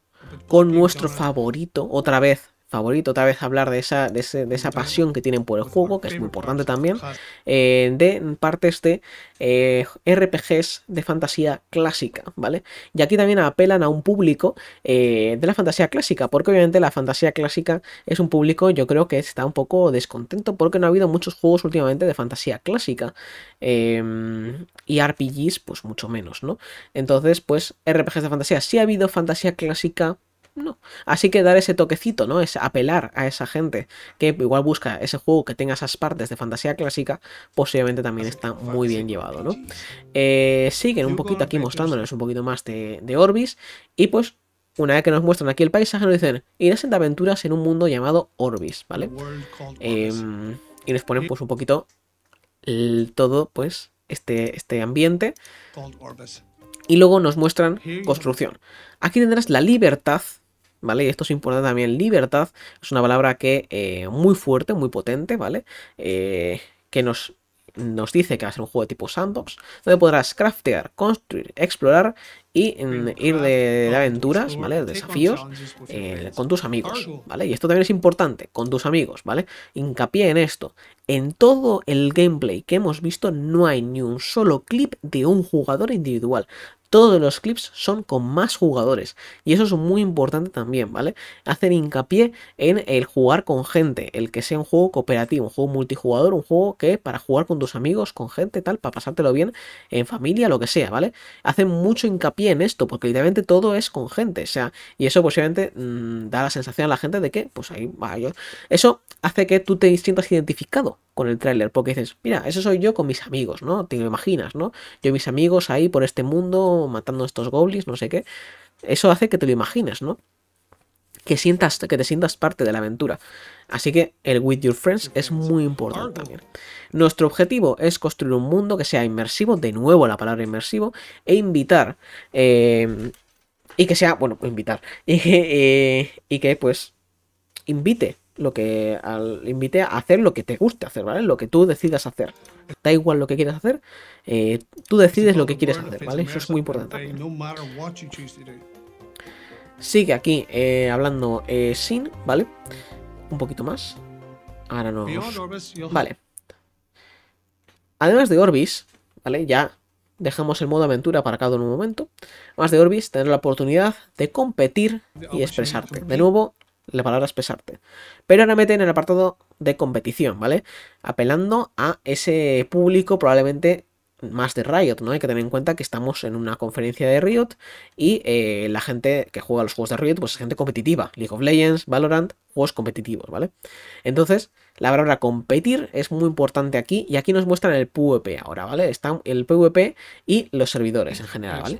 con nuestro favorito, otra vez favorito, otra vez hablar de esa, de, esa pasión que tienen por el juego, que es muy importante también, eh, de partes de eh, RPGs de fantasía clásica, ¿vale? Y aquí también apelan a un público eh, de la fantasía clásica, porque obviamente la fantasía clásica es un público, yo creo que está un poco descontento porque no ha habido muchos juegos últimamente de fantasía clásica. Em, y RPGs, pues mucho menos, ¿no? Entonces, pues RPGs de fantasía, sí ha habido fantasía clásica, no. Así que dar ese toquecito, ¿no? Es apelar a esa gente que igual busca ese juego que tenga esas partes de fantasía clásica, posiblemente también está muy bien llevado, ¿no? Eh, siguen un poquito aquí mostrándonos un poquito más de, Orbis y pues una vez que nos muestran aquí el paisaje nos dicen irás de aventuras en un mundo llamado Orbis, ¿vale? Em, y nos ponen pues un poquito todo pues este, este ambiente y luego nos muestran construcción. Aquí tendrás la libertad ¿vale? Y esto es importante también, libertad es una palabra que eh, muy fuerte, muy potente, ¿vale? Eh, que nos, nos dice que va a ser un juego de tipo sandbox, donde podrás craftear, construir, explorar y ir de, aventuras, ¿vale? De desafíos eh, con tus amigos, ¿vale? Y esto también es importante, con tus amigos, ¿vale? Hincapié en esto. En todo el gameplay que hemos visto no hay ni un solo clip de un jugador individual todos los clips son con más jugadores. Y eso es muy importante también, ¿vale? Hacen hincapié en el jugar con gente, el que sea un juego cooperativo, un juego multijugador, un juego que para jugar con tus amigos, con gente, tal, para pasártelo bien en familia, lo que sea, ¿vale? Hacen mucho hincapié en esto, porque literalmente todo es con gente, o sea, y eso posiblemente mm, da la sensación a la gente de que, pues ahí va yo. Eso hace que tú te sientas identificado con el tráiler, porque dices, mira, eso soy yo con mis amigos, ¿no? Te imaginas, ¿no? Yo y mis amigos ahí por este mundo matando a estos goblins, no sé qué. Eso hace que te lo imagines, ¿no? Que sientas, que te sientas parte de la aventura. Así que el with your friends es muy importante también. Nuestro objetivo es construir un mundo que sea inmersivo, de nuevo la palabra inmersivo, e invitar. Eh, y que sea, bueno, invitar. Y eh, y que pues invite lo que al, invite a hacer lo que te guste hacer, ¿vale? Lo que tú decidas hacer. Da igual lo que quieras hacer, eh, tú decides lo que quieres hacer, ¿vale? Eso es muy importante. Sigue aquí eh, hablando eh, Sin, ¿vale? Un poquito más. Ahora no. Vale. Además de Orbis, ¿vale? Ya dejamos el modo aventura para cada un momento. Además de Orbis, tener la oportunidad de competir y expresarte. De nuevo, la palabra expresarte. Pero ahora mete en el apartado de competición, ¿vale? Apelando a ese público probablemente más de Riot, ¿no? Hay que tener en cuenta que estamos en una conferencia de Riot y eh, la gente que juega los juegos de Riot, pues es gente competitiva. League of Legends, Valorant, juegos competitivos, ¿vale? Entonces, la palabra competir es muy importante aquí y aquí nos muestran el PvP ahora, ¿vale? Está el PvP y los servidores en general, ¿vale?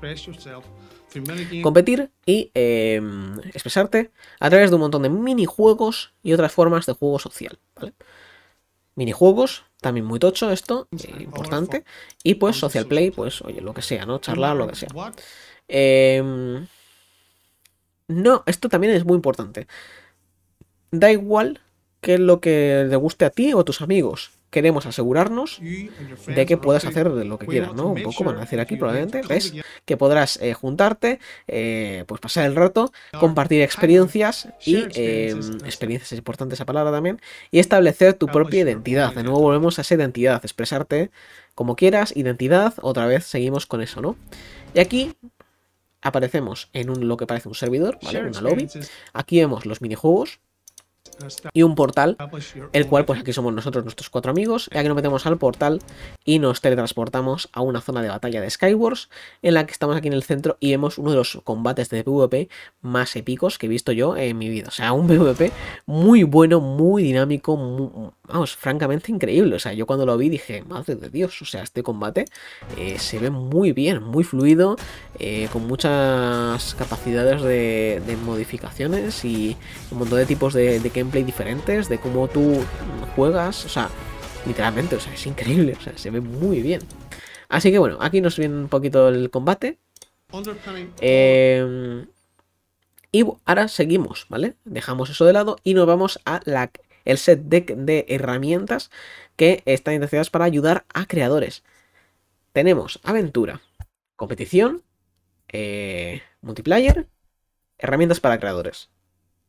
Competir y em, expresarte a través de un montón de minijuegos y otras formas de juego social, ¿vale? Minijuegos, también muy tocho esto, eh, importante. Y pues social play, pues oye, lo que sea, ¿no? Charlar, lo que sea. Em, no, esto también es muy importante. Da igual qué es lo que le guste a ti o a tus amigos queremos asegurarnos de que puedas hacer lo que quieras, ¿no? Un poco van a decir aquí probablemente, ¿ves? Que podrás eh, juntarte, eh, pues pasar el rato, compartir experiencias y em, experiencias es importante esa palabra también, y establecer tu propia identidad. De nuevo volvemos a esa identidad, expresarte como quieras, identidad, otra vez seguimos con eso, ¿no? Y aquí aparecemos en un, lo que parece un servidor, ¿vale? Una lobby. Aquí vemos los minijuegos, y un portal, el cual pues aquí somos nosotros, nuestros cuatro amigos, y aquí nos metemos al portal y nos teletransportamos a una zona de batalla de Skywars, en la que estamos aquí en el centro y vemos uno de los combates de PvP más épicos que he visto yo en mi vida. O sea, un PvP muy bueno, muy dinámico, vamos, francamente increíble. O sea, yo cuando lo vi dije, madre de Dios, o sea, este combate eh, se ve muy bien, muy fluido, eh, con muchas capacidades de, modificaciones y un montón de tipos de, de gameplay diferentes, de cómo tú juegas, o sea, literalmente, o sea, es increíble, o sea, se ve muy bien. Así que bueno, aquí nos viene un poquito el combate. Eh, y ahora seguimos, ¿vale? Dejamos eso de lado y nos vamos a la, el set deck de herramientas que están intencionadas para ayudar a creadores. Tenemos aventura, competición, eh, multiplayer, herramientas para creadores.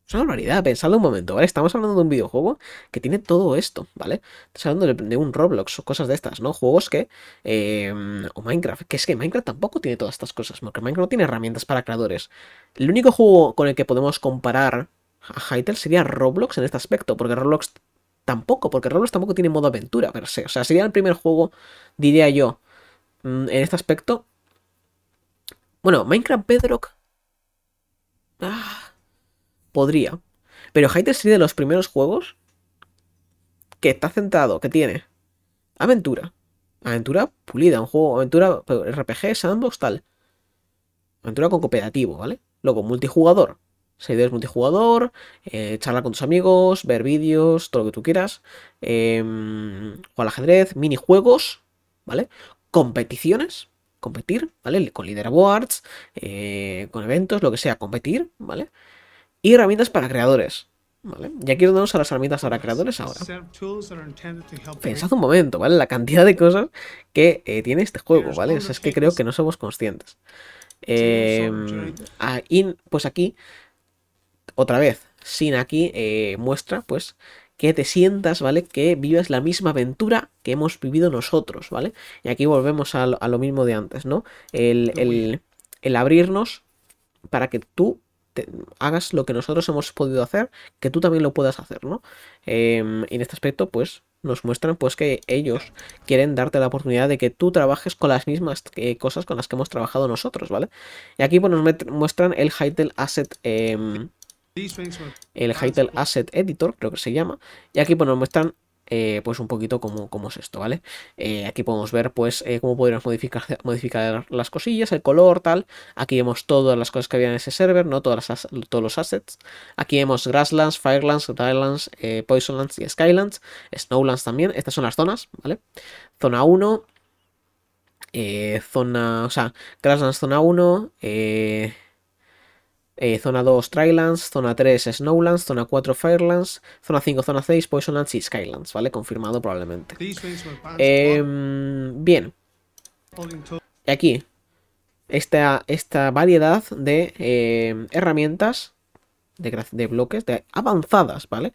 Es una barbaridad, pensadlo un momento, ¿vale? Estamos hablando de un videojuego que tiene todo esto, ¿vale? Estamos hablando de, un Roblox o cosas de estas, ¿no? Juegos que... Em, o Minecraft, que es que Minecraft tampoco tiene todas estas cosas, porque Minecraft no tiene herramientas para creadores. El único juego con el que podemos comparar a Hytale sería Roblox en este aspecto, porque Roblox tampoco, porque Roblox tampoco tiene modo aventura, pero sé. O sea, sería el primer juego, diría yo, mm, en este aspecto. Bueno, Minecraft Bedrock... Ah Podría. Pero Hytale sería de los primeros juegos que está centrado, que tiene aventura. Aventura pulida, un juego, aventura RPG, sandbox, tal. Aventura con cooperativo, ¿vale? Luego, multijugador. es multijugador, eh, charla con tus amigos, ver vídeos, todo lo que tú quieras. Eh, jugar al ajedrez, minijuegos, ¿vale? Competiciones, competir, ¿vale? Con leaderboards, eh, con eventos, lo que sea, competir, ¿vale? Y herramientas para creadores. ¿Vale? Y aquí nos a las herramientas para creadores ahora. Pensad un momento, ¿vale? La cantidad de cosas que eh, tiene este juego, ¿vale? es que creo que no somos conscientes. Ah, pues aquí, otra vez, sin aquí eh, muestra, pues, que te sientas, ¿vale? Que vives la misma aventura que hemos vivido nosotros, ¿vale? Y aquí volvemos a lo, mismo de antes, ¿no? el abrirnos para que tú hagas lo que nosotros hemos podido hacer, que tú también lo puedas hacer, ¿no? Em, en este aspecto, pues nos muestran pues que ellos quieren darte la oportunidad de que tú trabajes con las mismas eh, cosas con las que hemos trabajado nosotros, ¿vale? Y aquí pues, nos muestran el Hytale Asset em, el Hytale Asset Editor, creo que se llama. Y aquí pues nos muestran eh, pues un poquito cómo, cómo, es esto, ¿vale? Eh, aquí podemos ver pues eh, cómo podríamos modificar, modificar las cosillas, el color, tal. Aquí vemos todas las cosas que había en ese server, ¿no? Todas todos los assets. Aquí vemos Grasslands, Firelands, Drylands, Poisonlands y Skylands. Snowlands también. Estas son las zonas, ¿vale? Zona 1. zona, o sea, Grasslands zona 1, eh, eh, zona 2 Trylands, zona 3 Snowlands, zona 4 Firelands, zona 5, zona 6 Poisonlands y Skylands, ¿vale? Confirmado probablemente. Em, bien. Aquí, esta, esta variedad de em, herramientas, de, de, bloques, de avanzadas, ¿vale?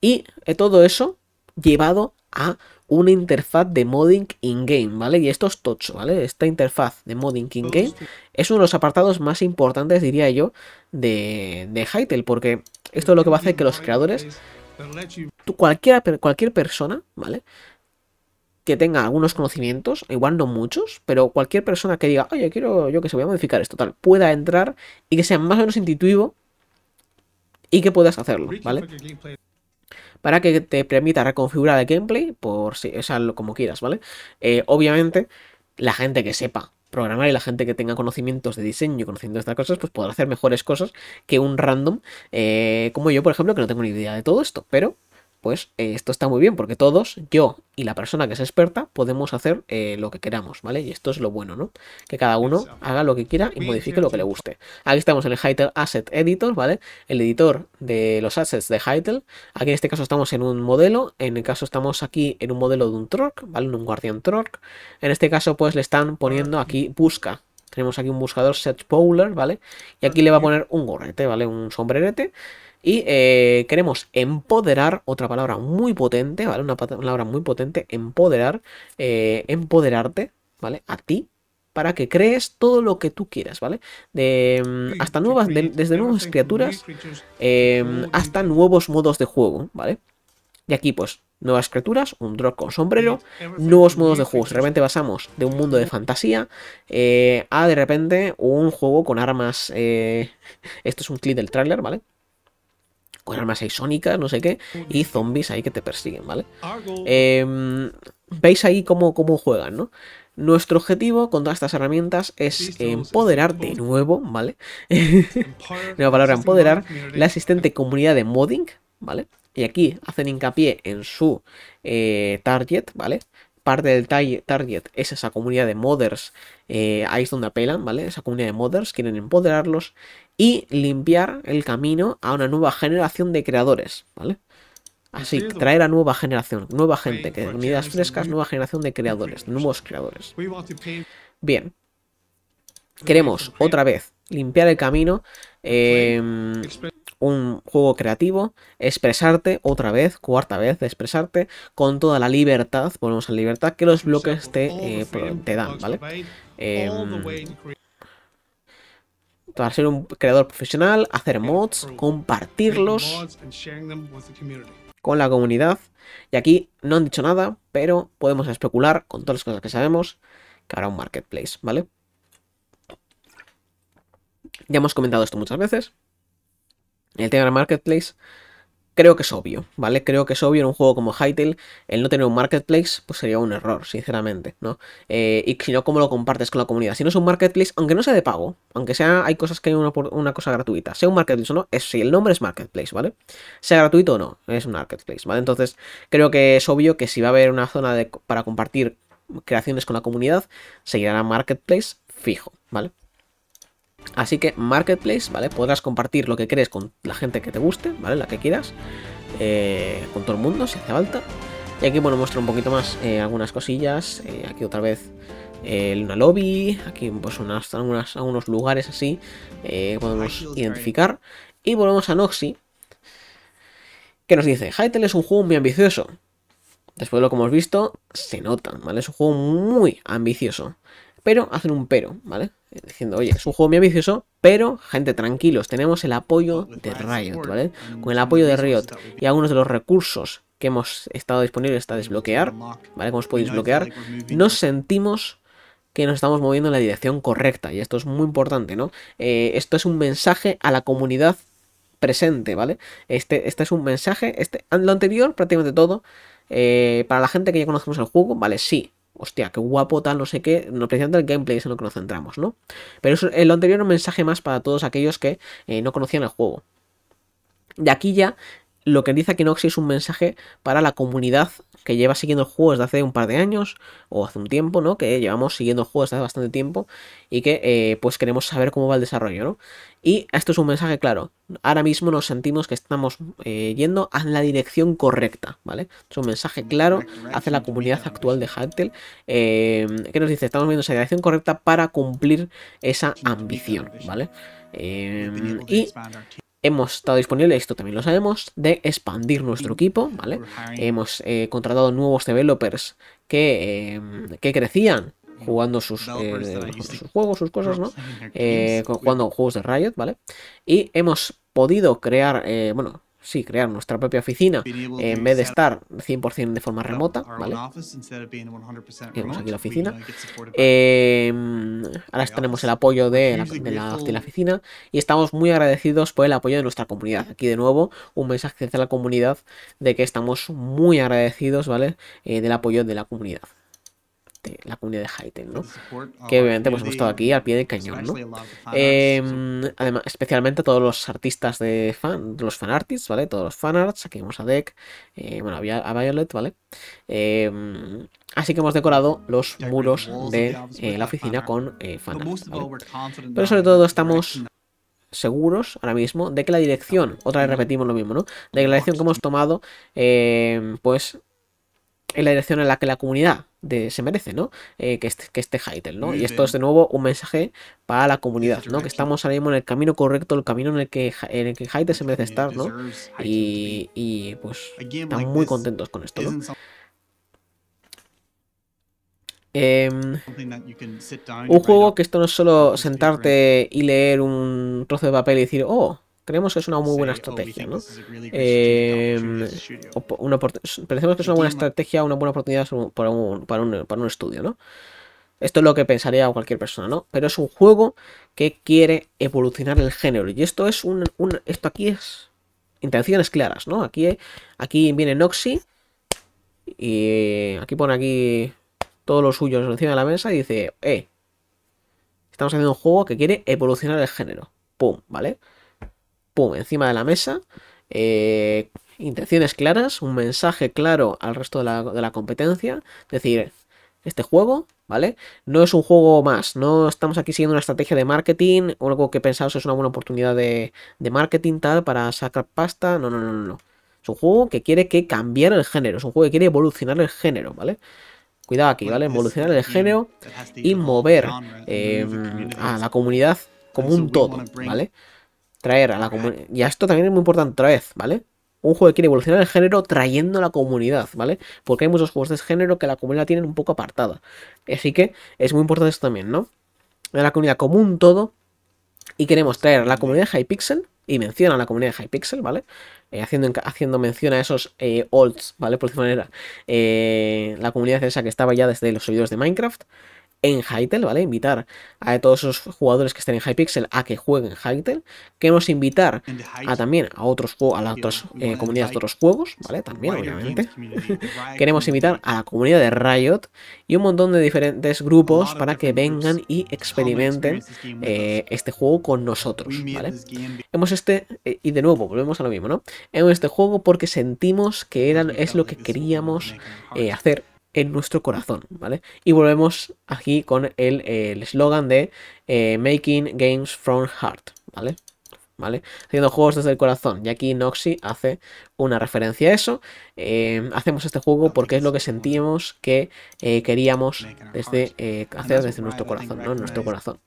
Y eh, todo eso llevado a una interfaz de modding in-game, ¿vale? Y esto es tocho, ¿vale? Esta interfaz de modding in-game es uno de los apartados más importantes, diría yo, de, de Hytale, porque esto es lo que va a hacer que los creadores, cualquiera, cualquier persona, ¿vale? que tenga algunos conocimientos, igual no muchos, pero cualquier persona que diga, oye, quiero, yo que se voy a modificar esto, tal, pueda entrar y que sea más o menos intuitivo y que puedas hacerlo, ¿vale? Para que te permita reconfigurar el gameplay por si, o sea, como quieras, ¿vale? Eh, obviamente, la gente que sepa programar y la gente que tenga conocimientos de diseño y conocimientos de estas cosas, pues podrá hacer mejores cosas que un random eh, como yo, por ejemplo, que no tengo ni idea de todo esto, pero pues eh, esto está muy bien porque todos, yo y la persona que es experta, podemos hacer eh, lo que queramos, ¿vale? Y esto es lo bueno, ¿no? Que cada uno haga lo que quiera y modifique lo que le guste. Aquí estamos en el Hytale Asset Editor, ¿vale? El editor de los assets de Hytale. Aquí en este caso estamos en un modelo, en el caso estamos aquí en un modelo de un Trork, ¿vale? Un Guardian Trork. En este caso pues le están poniendo aquí busca tenemos aquí un buscador Search Powler, ¿vale? Y aquí le va a poner un gorrete, ¿vale? Un sombrerete. Y eh, queremos empoderar, otra palabra muy potente, ¿vale? Una palabra muy potente, empoderar, eh, empoderarte, ¿vale? A ti, para que crees todo lo que tú quieras, ¿vale? De, mm, hasta nuevas, desde nuevas criaturas em, hasta nuevos modos de juego, ¿vale? Y aquí, pues, nuevas criaturas, un drop con sombrero, nuevos modos de juego. De repente pasamos de un mundo de fantasía eh, a de repente un juego con armas. Eh, esto es un clip del tráiler, ¿vale? Con armas ahí sónicas, no sé qué, y zombies ahí que te persiguen, ¿vale? Em, Veis ahí cómo, cómo juegan, ¿no? Nuestro objetivo con todas estas herramientas es empoderar de nuevo, ¿vale? Nueva palabra empoderar la asistente comunidad de modding, ¿vale? Y aquí hacen hincapié en su eh, target, ¿vale? Parte del target es esa comunidad de modders, eh, ahí es donde apelan, ¿vale? Esa comunidad de modders, quieren empoderarlos y limpiar el camino a una nueva generación de creadores, ¿vale? Así, traer a nueva generación, nueva gente, que unidades frescas, nueva generación de creadores, nuevos creadores. Bien. Queremos otra vez limpiar el camino. Em, un juego creativo, expresarte otra vez, cuarta vez, expresarte con toda la libertad, ponemos la libertad que los bloques te, eh, te dan, ¿vale? Em, para ser un creador profesional, hacer mods, compartirlos con la comunidad. Y aquí no han dicho nada, pero podemos especular con todas las cosas que sabemos que habrá un marketplace, ¿vale? Ya hemos comentado esto muchas veces. El tema del marketplace creo que es obvio, ¿vale? Creo que es obvio en un juego como Hytale, el no tener un marketplace, pues sería un error, sinceramente, ¿no? Eh, y si no, ¿cómo lo compartes con la comunidad? Si no es un marketplace, aunque no sea de pago, aunque sea, hay cosas que hay una, cosa gratuita, sea un marketplace o no, es si el nombre es marketplace, ¿vale? Sea gratuito o no, es un marketplace, ¿vale? Entonces, creo que es obvio que si va a haber una zona de, para compartir creaciones con la comunidad, seguirá marketplace fijo, ¿vale? Así que Marketplace, ¿vale? Podrás compartir lo que crees con la gente que te guste, ¿vale? La que quieras. Eh, con todo el mundo, si hace falta. Y aquí, bueno, muestra un poquito más eh, algunas cosillas. Eh, aquí otra vez una lobby. Aquí, pues, unas, algunos lugares así. podemos identificar. Y volvemos a Noxy. Que nos dice, Hytale es un juego muy ambicioso. Después de lo que hemos visto, se nota, ¿vale? Es un juego muy ambicioso. Pero hacen un pero, ¿vale? Diciendo, oye, es un juego muy ambicioso, pero, gente, tranquilos, tenemos el apoyo de Riot, ¿vale? Con el apoyo de Riot y algunos de los recursos que hemos estado disponibles hasta desbloquear, ¿vale? Como os podéis desbloquear, nos sentimos que nos estamos moviendo en la dirección correcta, y esto es muy importante, ¿no? Eh, esto es un mensaje a la comunidad presente, ¿vale? Este, este es un mensaje, este, lo anterior, prácticamente todo, eh, para la gente que ya conocemos el juego, ¿vale? Sí, hostia, qué guapo, tal, no sé qué, no precisamente el gameplay es en lo que nos centramos, ¿no? Pero eso, lo anterior un mensaje más para todos aquellos que eh, no conocían el juego. De aquí ya lo que dice Noxy es un mensaje para la comunidad que lleva siguiendo el juego desde hace un par de años o hace un tiempo, ¿no? Que llevamos siguiendo el juego desde hace bastante tiempo y que eh, pues queremos saber cómo va el desarrollo, ¿no? Y esto es un mensaje claro. Ahora mismo nos sentimos que estamos eh, yendo a la dirección correcta, ¿vale? Es un mensaje claro hacia la comunidad actual de Hattel eh, que nos dice, estamos viendo esa dirección correcta para cumplir esa ambición, ¿vale? y Hemos estado disponibles, esto también lo sabemos, de expandir nuestro equipo, ¿vale? Hemos eh, contratado nuevos developers que, eh, que crecían jugando sus, eh, sus, juegos, sus cosas, ¿no? jugando juegos de Riot, ¿vale? Y hemos podido crear, bueno, sí, crear nuestra propia oficina en vez de estar 100% de forma remota, ¿vale? Tenemos aquí la oficina. Em, ahora tenemos el apoyo de la, de la, oficina y estamos muy agradecidos por el apoyo de nuestra comunidad. Aquí de nuevo un mensaje hacia la comunidad de que estamos muy agradecidos, ¿vale? Eh, del apoyo de la comunidad la comunidad de Hyten, ¿no? Que obviamente pues hemos estado aquí al pie del cañón, ¿no? Em, además, especialmente todos los artistas de fan, los fanartists, ¿vale? Todos los fanarts, aquí vemos a Deck, eh, bueno, a Violet, ¿vale? Em, así que hemos decorado los muros de eh, la oficina con eh, fanarts, Pero sobre todo estamos seguros ahora mismo de que la dirección, otra vez repetimos lo mismo, ¿no? De que la dirección que hemos tomado, em, pues en la dirección en la que la comunidad de, se merece, ¿no? Eh, que, este, que este Hytale, ¿no? y esto es de nuevo un mensaje para la comunidad, ¿no? Que estamos ahora mismo en el camino correcto, el camino en el que, en el que Hytale se merece estar, ¿no? Y, y pues están muy contentos con esto, ¿no? Em, un juego que esto no es solo sentarte y leer un trozo de papel y decir, oh, creemos que es una muy buena estrategia, ¿no? Eh, una, pensemos que es una buena estrategia, una buena oportunidad para un, para, un, para un estudio, ¿no? Esto es lo que pensaría cualquier persona, ¿no? Pero es un juego que quiere evolucionar el género. Y esto es un. un esto aquí es. Intenciones claras, ¿no? Aquí, aquí viene Noxy. Y aquí pone aquí todos los suyos encima de la mesa y dice, eh, estamos haciendo un juego que quiere evolucionar el género. Pum, ¿vale? Pum, encima de la mesa. Eh, intenciones claras, un mensaje claro al resto de la, de la competencia. Es decir, este juego, ¿vale? No es un juego más, no estamos aquí siguiendo una estrategia de marketing o algo que pensamos es una buena oportunidad de, de marketing tal para sacar pasta. No, no, no, no. Es un juego que quiere que cambiar el género, es un juego que quiere evolucionar el género, ¿vale? Cuidado aquí, ¿vale? Evolucionar el género y mover em, a la comunidad como un todo, ¿vale? Traer a la comunidad. Y esto también es muy importante otra vez, ¿vale? Un juego que quiere evolucionar el género trayendo a la comunidad, ¿vale? Porque hay muchos juegos de género que la comunidad tiene un poco apartada. Así que es muy importante esto también, ¿no? A la comunidad como un todo. Y queremos traer a la comunidad de Hypixel. Y menciona a la comunidad de Hypixel, ¿vale? Eh, haciendo, haciendo mención a esos eh, olds, ¿vale? Por decirlo manera, eh, la comunidad esa que estaba ya desde los servidores de Minecraft en Hytale, ¿vale? Invitar a todos esos jugadores que estén en Hypixel a que jueguen Hytale. Queremos invitar a también a otros a las otras eh, comunidades de otros juegos, ¿vale? También, obviamente. Queremos invitar a la comunidad de Riot y un montón de diferentes grupos para que vengan y experimenten eh, este juego con nosotros, ¿vale? Hemos este, eh, y de nuevo, volvemos a lo mismo, ¿no? Hemos este juego porque sentimos que era, es lo que queríamos hacer en nuestro corazón, ¿vale? Y volvemos aquí con el eslogan de eh, Making Games from Heart, ¿vale? ¿Vale? Haciendo juegos desde el corazón. Y aquí Noxy hace una referencia a eso. Eh, hacemos este juego porque es lo que sentíamos que eh, queríamos desde, hacer desde nuestro corazón, ¿no? Nuestro corazón.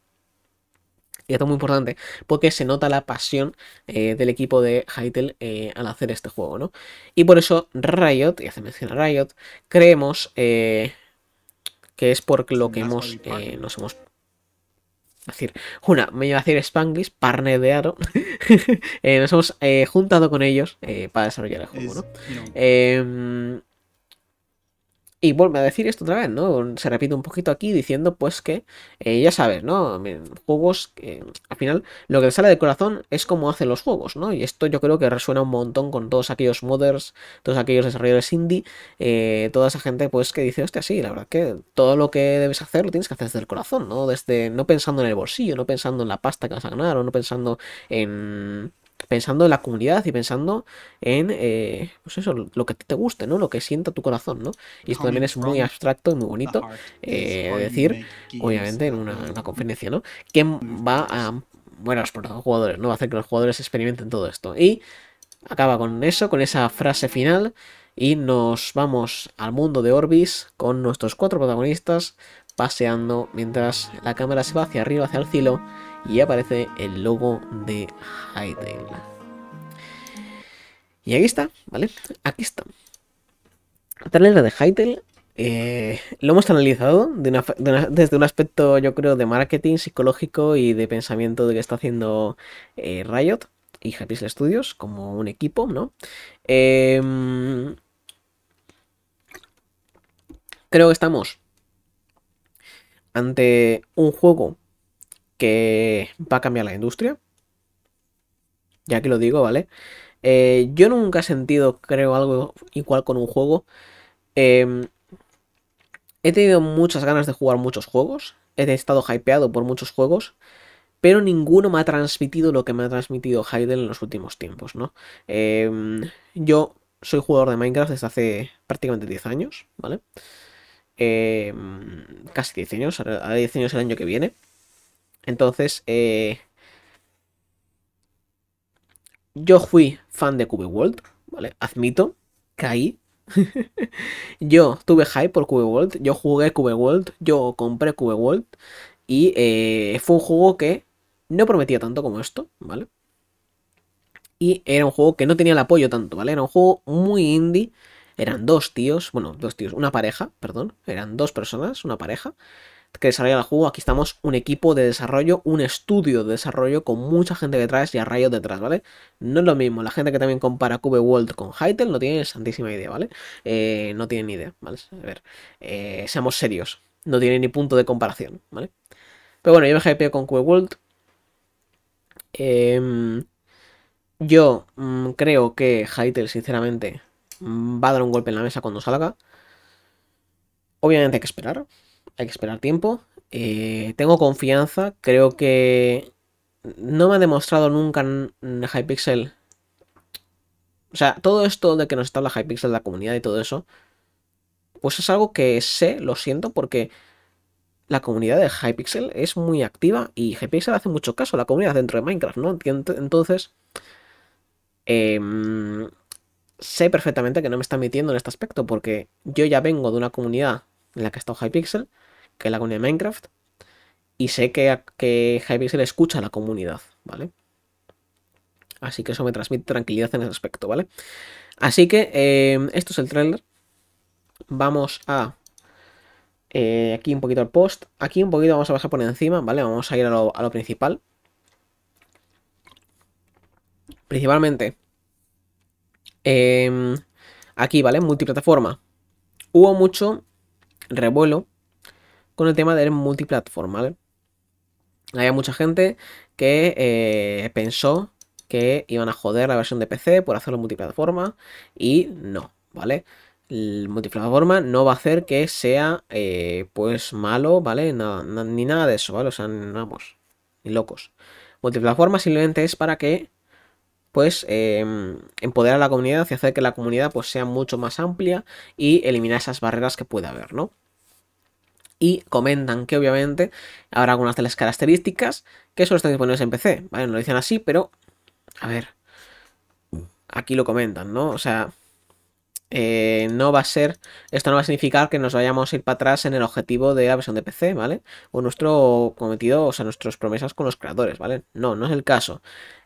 Y esto es muy importante porque se nota la pasión eh, del equipo de Hytale eh, al hacer este juego, ¿no? Y por eso Riot, y hace mención a Riot, creemos eh, que es por lo que hemos, nos hemos decir, una, me iba a decir Spanglish, parnedeado, nos hemos juntado con ellos para desarrollar el juego, ¿no? Y vuelve a decir esto otra vez, ¿no? Se repite un poquito aquí diciendo pues que, eh, ya sabes, ¿no? Juegos que al final lo que le sale del corazón es como hacen los juegos, ¿no? Y esto yo creo que resuena un montón con todos aquellos modders, todos aquellos desarrolladores indie, eh, toda esa gente pues que dice, hostia, sí, la verdad que todo lo que debes hacer lo tienes que hacer desde el corazón, ¿no? Desde, no pensando en el bolsillo, no pensando en la pasta que vas a ganar o no pensando en pensando en la comunidad y pensando en, eh, pues eso, lo que te guste, ¿no? Lo que sienta tu corazón, ¿no? Y esto también es muy abstracto y muy bonito eh, decir, obviamente, en una, conferencia, ¿no? Que va a, bueno, los jugadores, ¿no? Va a hacer que los jugadores experimenten todo esto. Y acaba con eso, con esa frase final. Y nos vamos al mundo de Orbis con nuestros cuatro protagonistas paseando mientras la cámara se va hacia arriba, hacia el cielo y aparece el logo de Hytale. Y aquí está, ¿vale? Aquí está. Trailer de Hytale eh, lo hemos analizado desde un aspecto, yo creo, de marketing psicológico y de pensamiento de que está haciendo eh, Riot y Happy Studios como un equipo, ¿no? Em, creo que estamos ante un juego que va a cambiar la industria. Ya que lo digo, ¿vale? Eh, yo nunca he sentido, creo, algo igual con un juego. Em, he tenido muchas ganas de jugar muchos juegos. He estado hypeado por muchos juegos. Pero ninguno me ha transmitido lo que me ha transmitido Hyde en los últimos tiempos, ¿no? Em, yo soy jugador de Minecraft desde hace prácticamente 10 años, ¿vale? Em, casi 10 años, a 10 años el año que viene. Entonces, eh, yo fui fan de Cube World, ¿vale? Admito, caí. yo tuve hype por Cube World, yo jugué Cube World, yo compré Cube World y eh, fue un juego que no prometía tanto como esto, ¿vale? Y era un juego que no tenía el apoyo tanto, ¿vale? Era un juego muy indie Eran dos tíos, bueno, dos tíos, una pareja, perdón, eran dos personas, una pareja, que desarrolla el juego. Aquí estamos un equipo de desarrollo, un estudio de desarrollo con mucha gente detrás y a rayos detrás, ¿vale? No es lo mismo. La gente que también compara Cube World con Hytale no tiene santísima idea, ¿vale? Eh, no tiene ni idea, ¿vale? A ver, eh, seamos serios. No tiene ni punto de comparación, ¿vale? Pero bueno, yo me hypeo con Cube World. Em, yo mm, creo que Hytale, sinceramente, mm, va a dar un golpe en la mesa cuando salga. Obviamente hay que esperar hay que esperar tiempo. Eh, tengo confianza, creo que no me ha demostrado nunca en Hypixel. O sea, todo esto de que nos está la Hypixel, la comunidad y todo eso, pues es algo que sé, lo siento, porque la comunidad de Hypixel es muy activa y Hypixel hace mucho caso a la comunidad dentro de Minecraft, ¿no? Entonces, em, sé perfectamente que no me está metiendo en este aspecto porque yo ya vengo de una comunidad en la que ha estado Hypixel que es la comunidad de Minecraft. Y sé que, que Hypixel escucha a la comunidad, ¿vale? Así que eso me transmite tranquilidad en ese aspecto, ¿vale? Así que em, esto es el trailer. Vamos a... Eh, aquí un poquito el post. Aquí un poquito vamos a bajar por encima, ¿vale? Vamos a ir a lo, principal. Principalmente... Em, aquí, ¿vale? Multiplataforma. Hubo mucho revuelo con el tema del multiplatform, ¿vale? Había mucha gente que eh, pensó que iban a joder la versión de PC por hacerlo multiplataforma y no, ¿vale? El multiplataforma no va a hacer que sea eh, pues malo, ¿vale? ni nada de eso, ¿vale? O sea, vamos, ni locos. Multiplataforma simplemente es para que pues em, empoderar a la comunidad y hacer que la comunidad pues sea mucho más amplia y eliminar esas barreras que puede haber, ¿no? Y comentan que obviamente habrá algunas de las características que solo están disponibles en PC, ¿vale? No lo dicen así, pero a ver, aquí lo comentan, ¿no? O sea, eh, no va a ser, esto no va a significar que nos vayamos a ir para atrás en el objetivo de la versión de PC, ¿vale? O nuestro cometido, o sea, nuestras promesas con los creadores, ¿vale? No, no es el caso.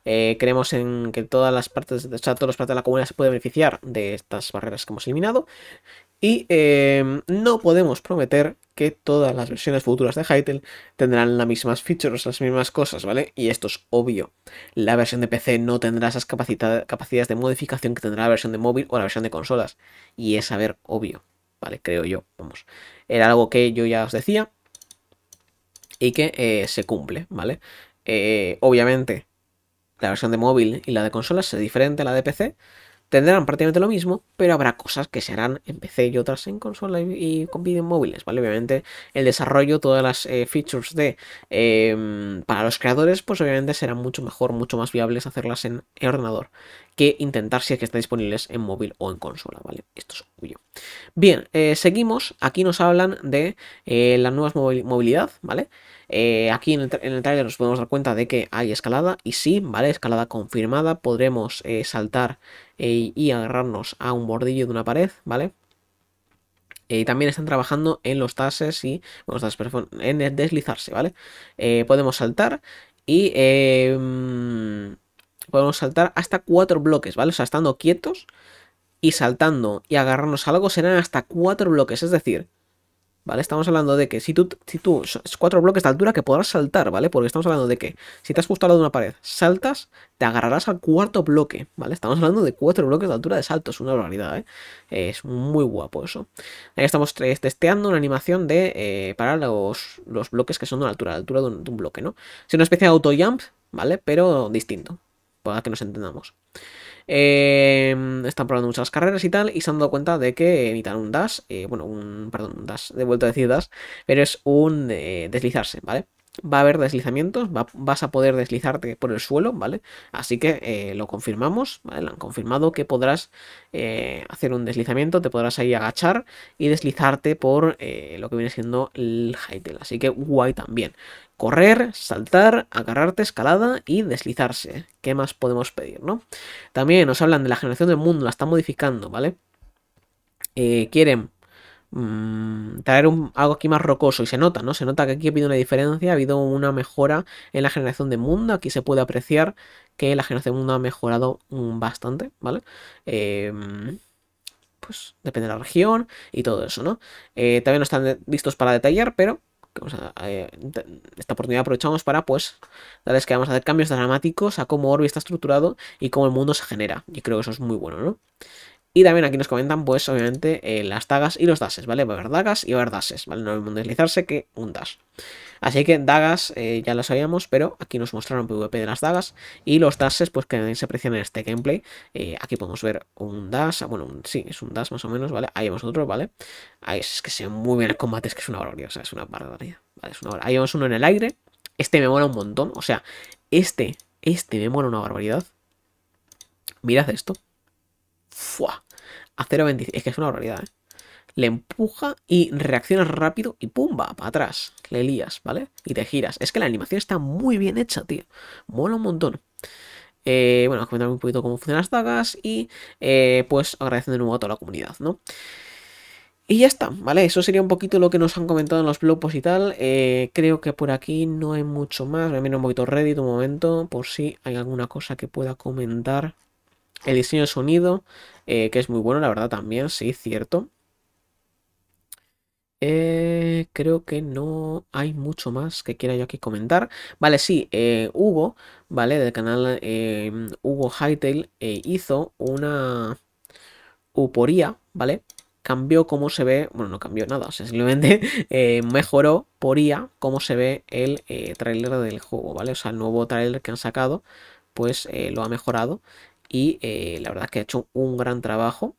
Eh, creemos en que todas las partes, o sea, todas las partes de la comunidad se pueden beneficiar de estas barreras que hemos eliminado. Y eh, no podemos prometer que todas las versiones futuras de Hytale tendrán las mismas features, las mismas cosas, ¿vale? Y esto es obvio. La versión de PC no tendrá esas capacidades de modificación que tendrá la versión de móvil o la versión de consolas. Y es saber obvio, ¿vale? Creo yo, vamos. Era algo que yo ya os decía y que eh, se cumple, ¿vale? Eh, obviamente, la versión de móvil y la de consolas es diferente a la de PC, tendrán prácticamente lo mismo, pero habrá cosas que se harán en PC y otras en consola y, con vídeo móviles, ¿vale? Obviamente el desarrollo, todas las eh, features de em, para los creadores, pues obviamente será mucho mejor, mucho más viables hacerlas en, ordenador que intentar si es que están disponibles en móvil o en consola, ¿vale? Esto es obvio. Bien, eh, seguimos. Aquí nos hablan de eh, las nuevas movilidad, ¿vale? Eh, aquí en el, trailer nos podemos dar cuenta de que hay escalada y sí, ¿vale? Escalada confirmada. Podremos eh, saltar y agarrarnos a un bordillo de una pared, ¿vale? Y también están trabajando en los tases y en deslizarse, ¿vale? podemos saltar y em, podemos saltar hasta cuatro bloques, ¿vale? O sea, estando quietos y saltando y agarrarnos a algo serán hasta cuatro bloques, es decir, ¿vale? Estamos hablando de que si tú, si tú, cuatro bloques de altura que podrás saltar, ¿vale? Porque estamos hablando de que si te has puesto al lado de una pared, saltas, te agarrarás al cuarto bloque, ¿vale? Estamos hablando de cuatro bloques de altura de salto, es una barbaridad, ¿eh? Es muy guapo eso. Ahí estamos testeando una animación de eh, para los, los, bloques que son de una altura, la altura de un, bloque, ¿no? Es una especie de auto jump, ¿vale? Pero distinto, para que nos entendamos. Em, están probando muchas carreras y tal, y se han dado cuenta de que evitan un dash, eh, bueno, un, perdón, un dash, de vuelta a decir dash, pero es un eh, deslizarse, ¿vale? Va a haber deslizamientos, vas a poder deslizarte por el suelo, ¿vale? Así que eh, lo confirmamos, ¿vale? Han confirmado que podrás hacer un deslizamiento, te podrás ahí agachar y deslizarte por lo que viene siendo el Hytale. Así que guay también correr, saltar, agarrarte, escalada y deslizarse. ¿Qué más podemos pedir, no? También nos hablan de la generación del mundo, la están modificando, ¿vale? Eh, quieren mm, traer algo aquí más rocoso y se nota, ¿no? Se nota que aquí ha habido una diferencia, ha habido una mejora en la generación de mundo. Aquí se puede apreciar que la generación de mundo ha mejorado mm, bastante, ¿vale? Eh, pues depende de la región y todo eso, ¿no? Eh, también no están listos para detallar, pero eh, esta oportunidad aprovechamos para, pues, darles que vamos a hacer cambios dramáticos a cómo Orbi está estructurado y cómo el mundo se genera. Y creo que eso es muy bueno, ¿no? Y también aquí nos comentan, pues, obviamente, eh, las dagas y los dashes, ¿vale? Va a haber dagas y va a haber dashes, ¿vale? No hay deslizarse que un dash. Así que dagas eh, ya lo sabíamos, pero aquí nos mostraron PvP de las dagas y los dashes, pues, que se aprecian en este gameplay. Eh, aquí podemos ver un dash, bueno, sí, es un dash más o menos, ¿vale? Ahí vemos otro, ¿vale? Ahí es que se ve muy bien el combate, es que es una barbaridad, o sea, es una barbaridad. Es una Ahí vemos uno en el aire. Este me mola un montón, o sea, este, este me mola una barbaridad. Mirad esto. ¡Fua! A 0.25. Es que es una barbaridad, ¿eh? Le empuja y reaccionas rápido y ¡pumba! Para atrás. Le lías, ¿vale? Y te giras. Es que la animación está muy bien hecha, tío. Mola un montón. Eh, bueno, comentar un poquito cómo funcionan las dagas y eh, pues agradeciendo de nuevo a toda la comunidad, ¿no? Y ya está, ¿vale? Eso sería un poquito lo que nos han comentado en los blogs y tal. Eh, creo que por aquí no hay mucho más. Voy a un poquito Reddit un momento por si hay alguna cosa que pueda comentar. El diseño de sonido, eh, que es muy bueno, la verdad también, sí, cierto. Eh, creo que no hay mucho más que quiera yo aquí comentar. Vale, sí, eh, Hugo, ¿vale? Del canal Hugo Hightail hizo una uporía, ¿vale? Cambió cómo se ve, bueno, no cambió nada, simplemente mejoró por IA cómo se ve el tráiler del juego, ¿vale? O sea, el nuevo tráiler que han sacado, pues lo ha mejorado y eh, la verdad es que ha hecho un gran trabajo.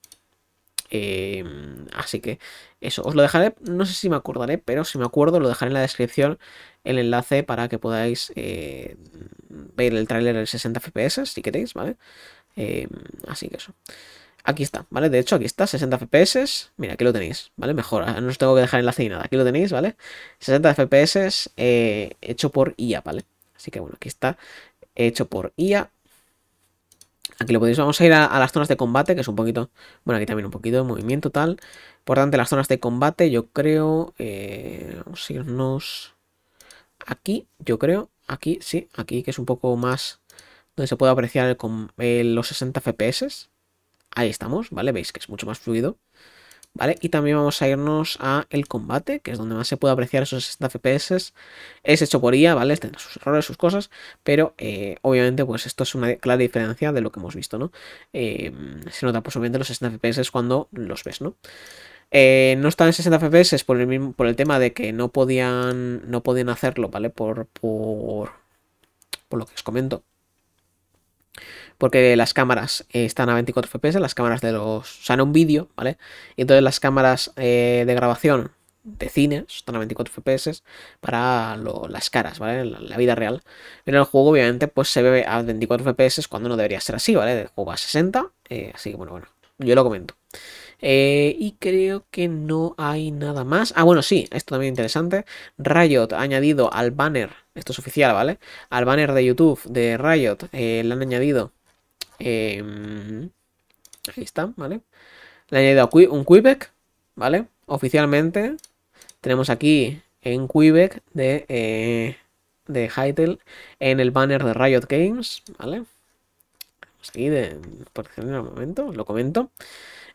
Em, así que eso, os lo dejaré, no sé si me acordaré, pero si me acuerdo lo dejaré en la descripción el enlace para que podáis eh, ver el tráiler en 60 fps si queréis, ¿vale? Em, así que eso. Aquí está, ¿vale? De hecho, aquí está, 60 FPS. Mira, aquí lo tenéis, ¿vale? Mejor, no os tengo que dejar enlace ni nada. Aquí lo tenéis, ¿vale? 60 FPS eh, hecho por IA, ¿vale? Así que bueno, aquí está, hecho por IA. Aquí lo podéis, vamos a ir a, las zonas de combate, que es un poquito, bueno, aquí también un poquito de movimiento tal. Importante las zonas de combate, yo creo, eh, vamos a irnos aquí, yo creo, aquí, sí, aquí que es un poco más donde se puede apreciar los 60 FPS. Ahí estamos, ¿vale? Veis que es mucho más fluido. ¿Vale? Y también vamos a irnos a el combate, que es donde más se puede apreciar esos 60 FPS. Es hecho por IA, ¿vale? Tiene sus errores, sus cosas, pero eh, obviamente pues esto es una clara diferencia de lo que hemos visto, ¿no? Eh, se nota pues obviamente los 60 FPS cuando los ves, ¿no? Eh, no están en 60 FPS por el, por el tema de que no podían, no podían hacerlo, ¿vale? Por, por, por lo que os comento porque las cámaras eh, están a 24 fps, las cámaras de los... O sea, en un vídeo, ¿vale? Y entonces las cámaras eh, de grabación de cine están a 24 fps para las caras, ¿vale? La, la, vida real. Pero en el juego, obviamente, pues se ve a 24 fps cuando no debería ser así, ¿vale? El juego a 60, eh, así que bueno, bueno, yo lo comento. Y creo que no hay nada más. Ah, bueno, sí, esto también interesante. Riot ha añadido al banner, esto es oficial, ¿vale? Al banner de YouTube de Riot le han añadido... Em, ahí está, ¿vale? Le han añadido un Quebec, ¿vale? Oficialmente tenemos aquí en Quebec de, eh, de en el banner de Riot Games, ¿vale? Aquí de, por un momento, lo comento.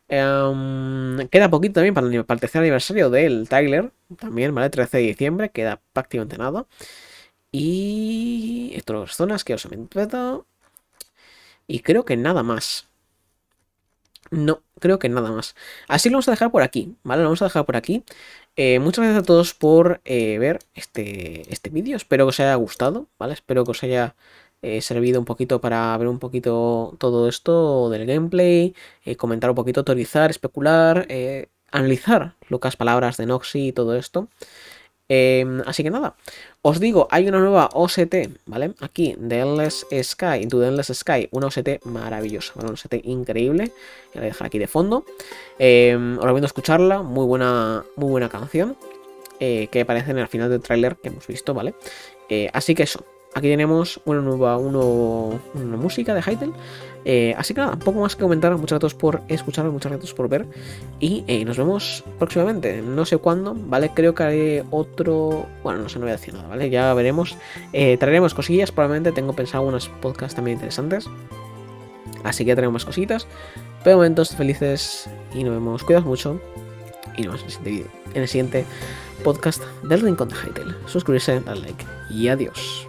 Em, queda poquito también para el, tercer aniversario del Tyler. También, ¿vale? 13 de diciembre. Queda prácticamente nada. Y... Estas zonas que os he metido. Y creo que nada más. No, creo que nada más. Así lo vamos a dejar por aquí, ¿vale? Lo vamos a dejar por aquí. Eh, muchas gracias a todos por eh, ver este, este vídeo. Espero que os haya gustado, ¿vale? Espero que os haya He servido un poquito para ver un poquito todo esto del gameplay, eh, comentar un poquito, teorizar, especular, eh, analizar locas palabras de Noxy y todo esto. Em, así que nada, os digo, hay una nueva OST, ¿vale? Aquí, The Endless Sky, Into the Endless Sky, una OST maravillosa, una OST increíble, la voy a dejar aquí de fondo. Eh, os recomiendo escucharla, muy buena, muy buena canción, eh, que aparece en el final del tráiler que hemos visto, ¿vale? así que eso, Aquí tenemos una nueva una música de Hytale. Eh, así que nada, poco más que comentar. Muchas gracias por escuchar, muchas gracias por ver. Y eh, nos vemos próximamente. No sé cuándo, ¿vale? Creo que haré otro. Bueno, no sé, no voy a decir nada, ¿vale? Ya veremos. Eh, traeremos cosillas. Probablemente tengo pensado unos podcasts también interesantes. Así que tenemos más cositas. Pero momentos felices y nos vemos. Cuidaos mucho. Y nos vemos en el siguiente, en el siguiente podcast del Rincón de Hytale. Suscribirse, dar like y adiós.